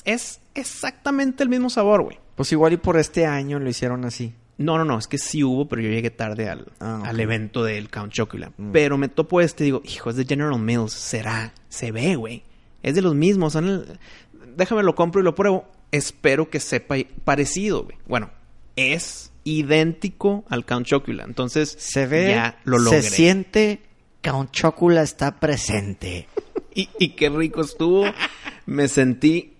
Es- exactamente el mismo sabor, güey. Pues igual y por este año lo hicieron así. No, no, no, es que sí hubo, pero yo llegué tarde al, Ah, al evento del Count Chocula. Mm. Pero me topo este y digo, hijo, es de General Mills, será, se ve, güey. Es de los mismos, son el- déjame lo compro y lo pruebo. Espero que sepa parecido, güey. Bueno, es idéntico al Count Chocula, entonces Se ve, ya lo logré. se siente, Count Chocula está presente. Y, y qué rico estuvo. Me sentí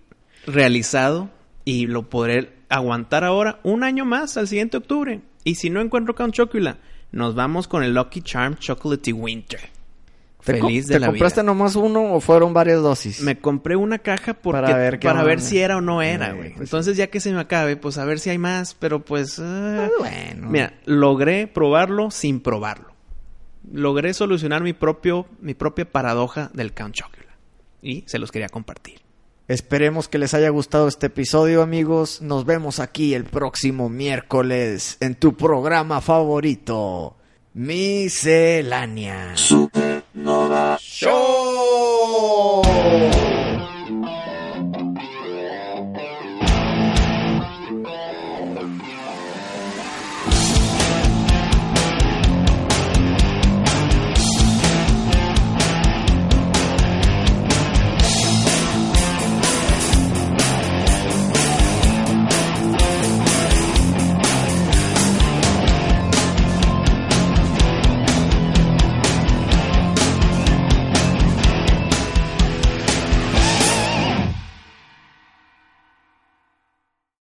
realizado y lo podré aguantar ahora un año más al siguiente octubre. Y si no encuentro Count Chocula, nos vamos con el Lucky Charm Chocolatey Winter. ¿Te co- Feliz de ¿Te la compraste vida. nomás uno o fueron varias dosis? Me compré una caja porque, Para ver para ver si era o no era, Ay, güey. pues Entonces ya que se me acabe, pues a ver si hay más, pero pues... ah. Ah, bueno. Mira, logré probarlo sin probarlo. Logré solucionar mi propio, mi propia paradoja del Count Chocula. Y se los quería compartir. Esperemos que les haya gustado este episodio, amigos. Nos vemos aquí el próximo miércoles en tu programa favorito, Miscelánea Show.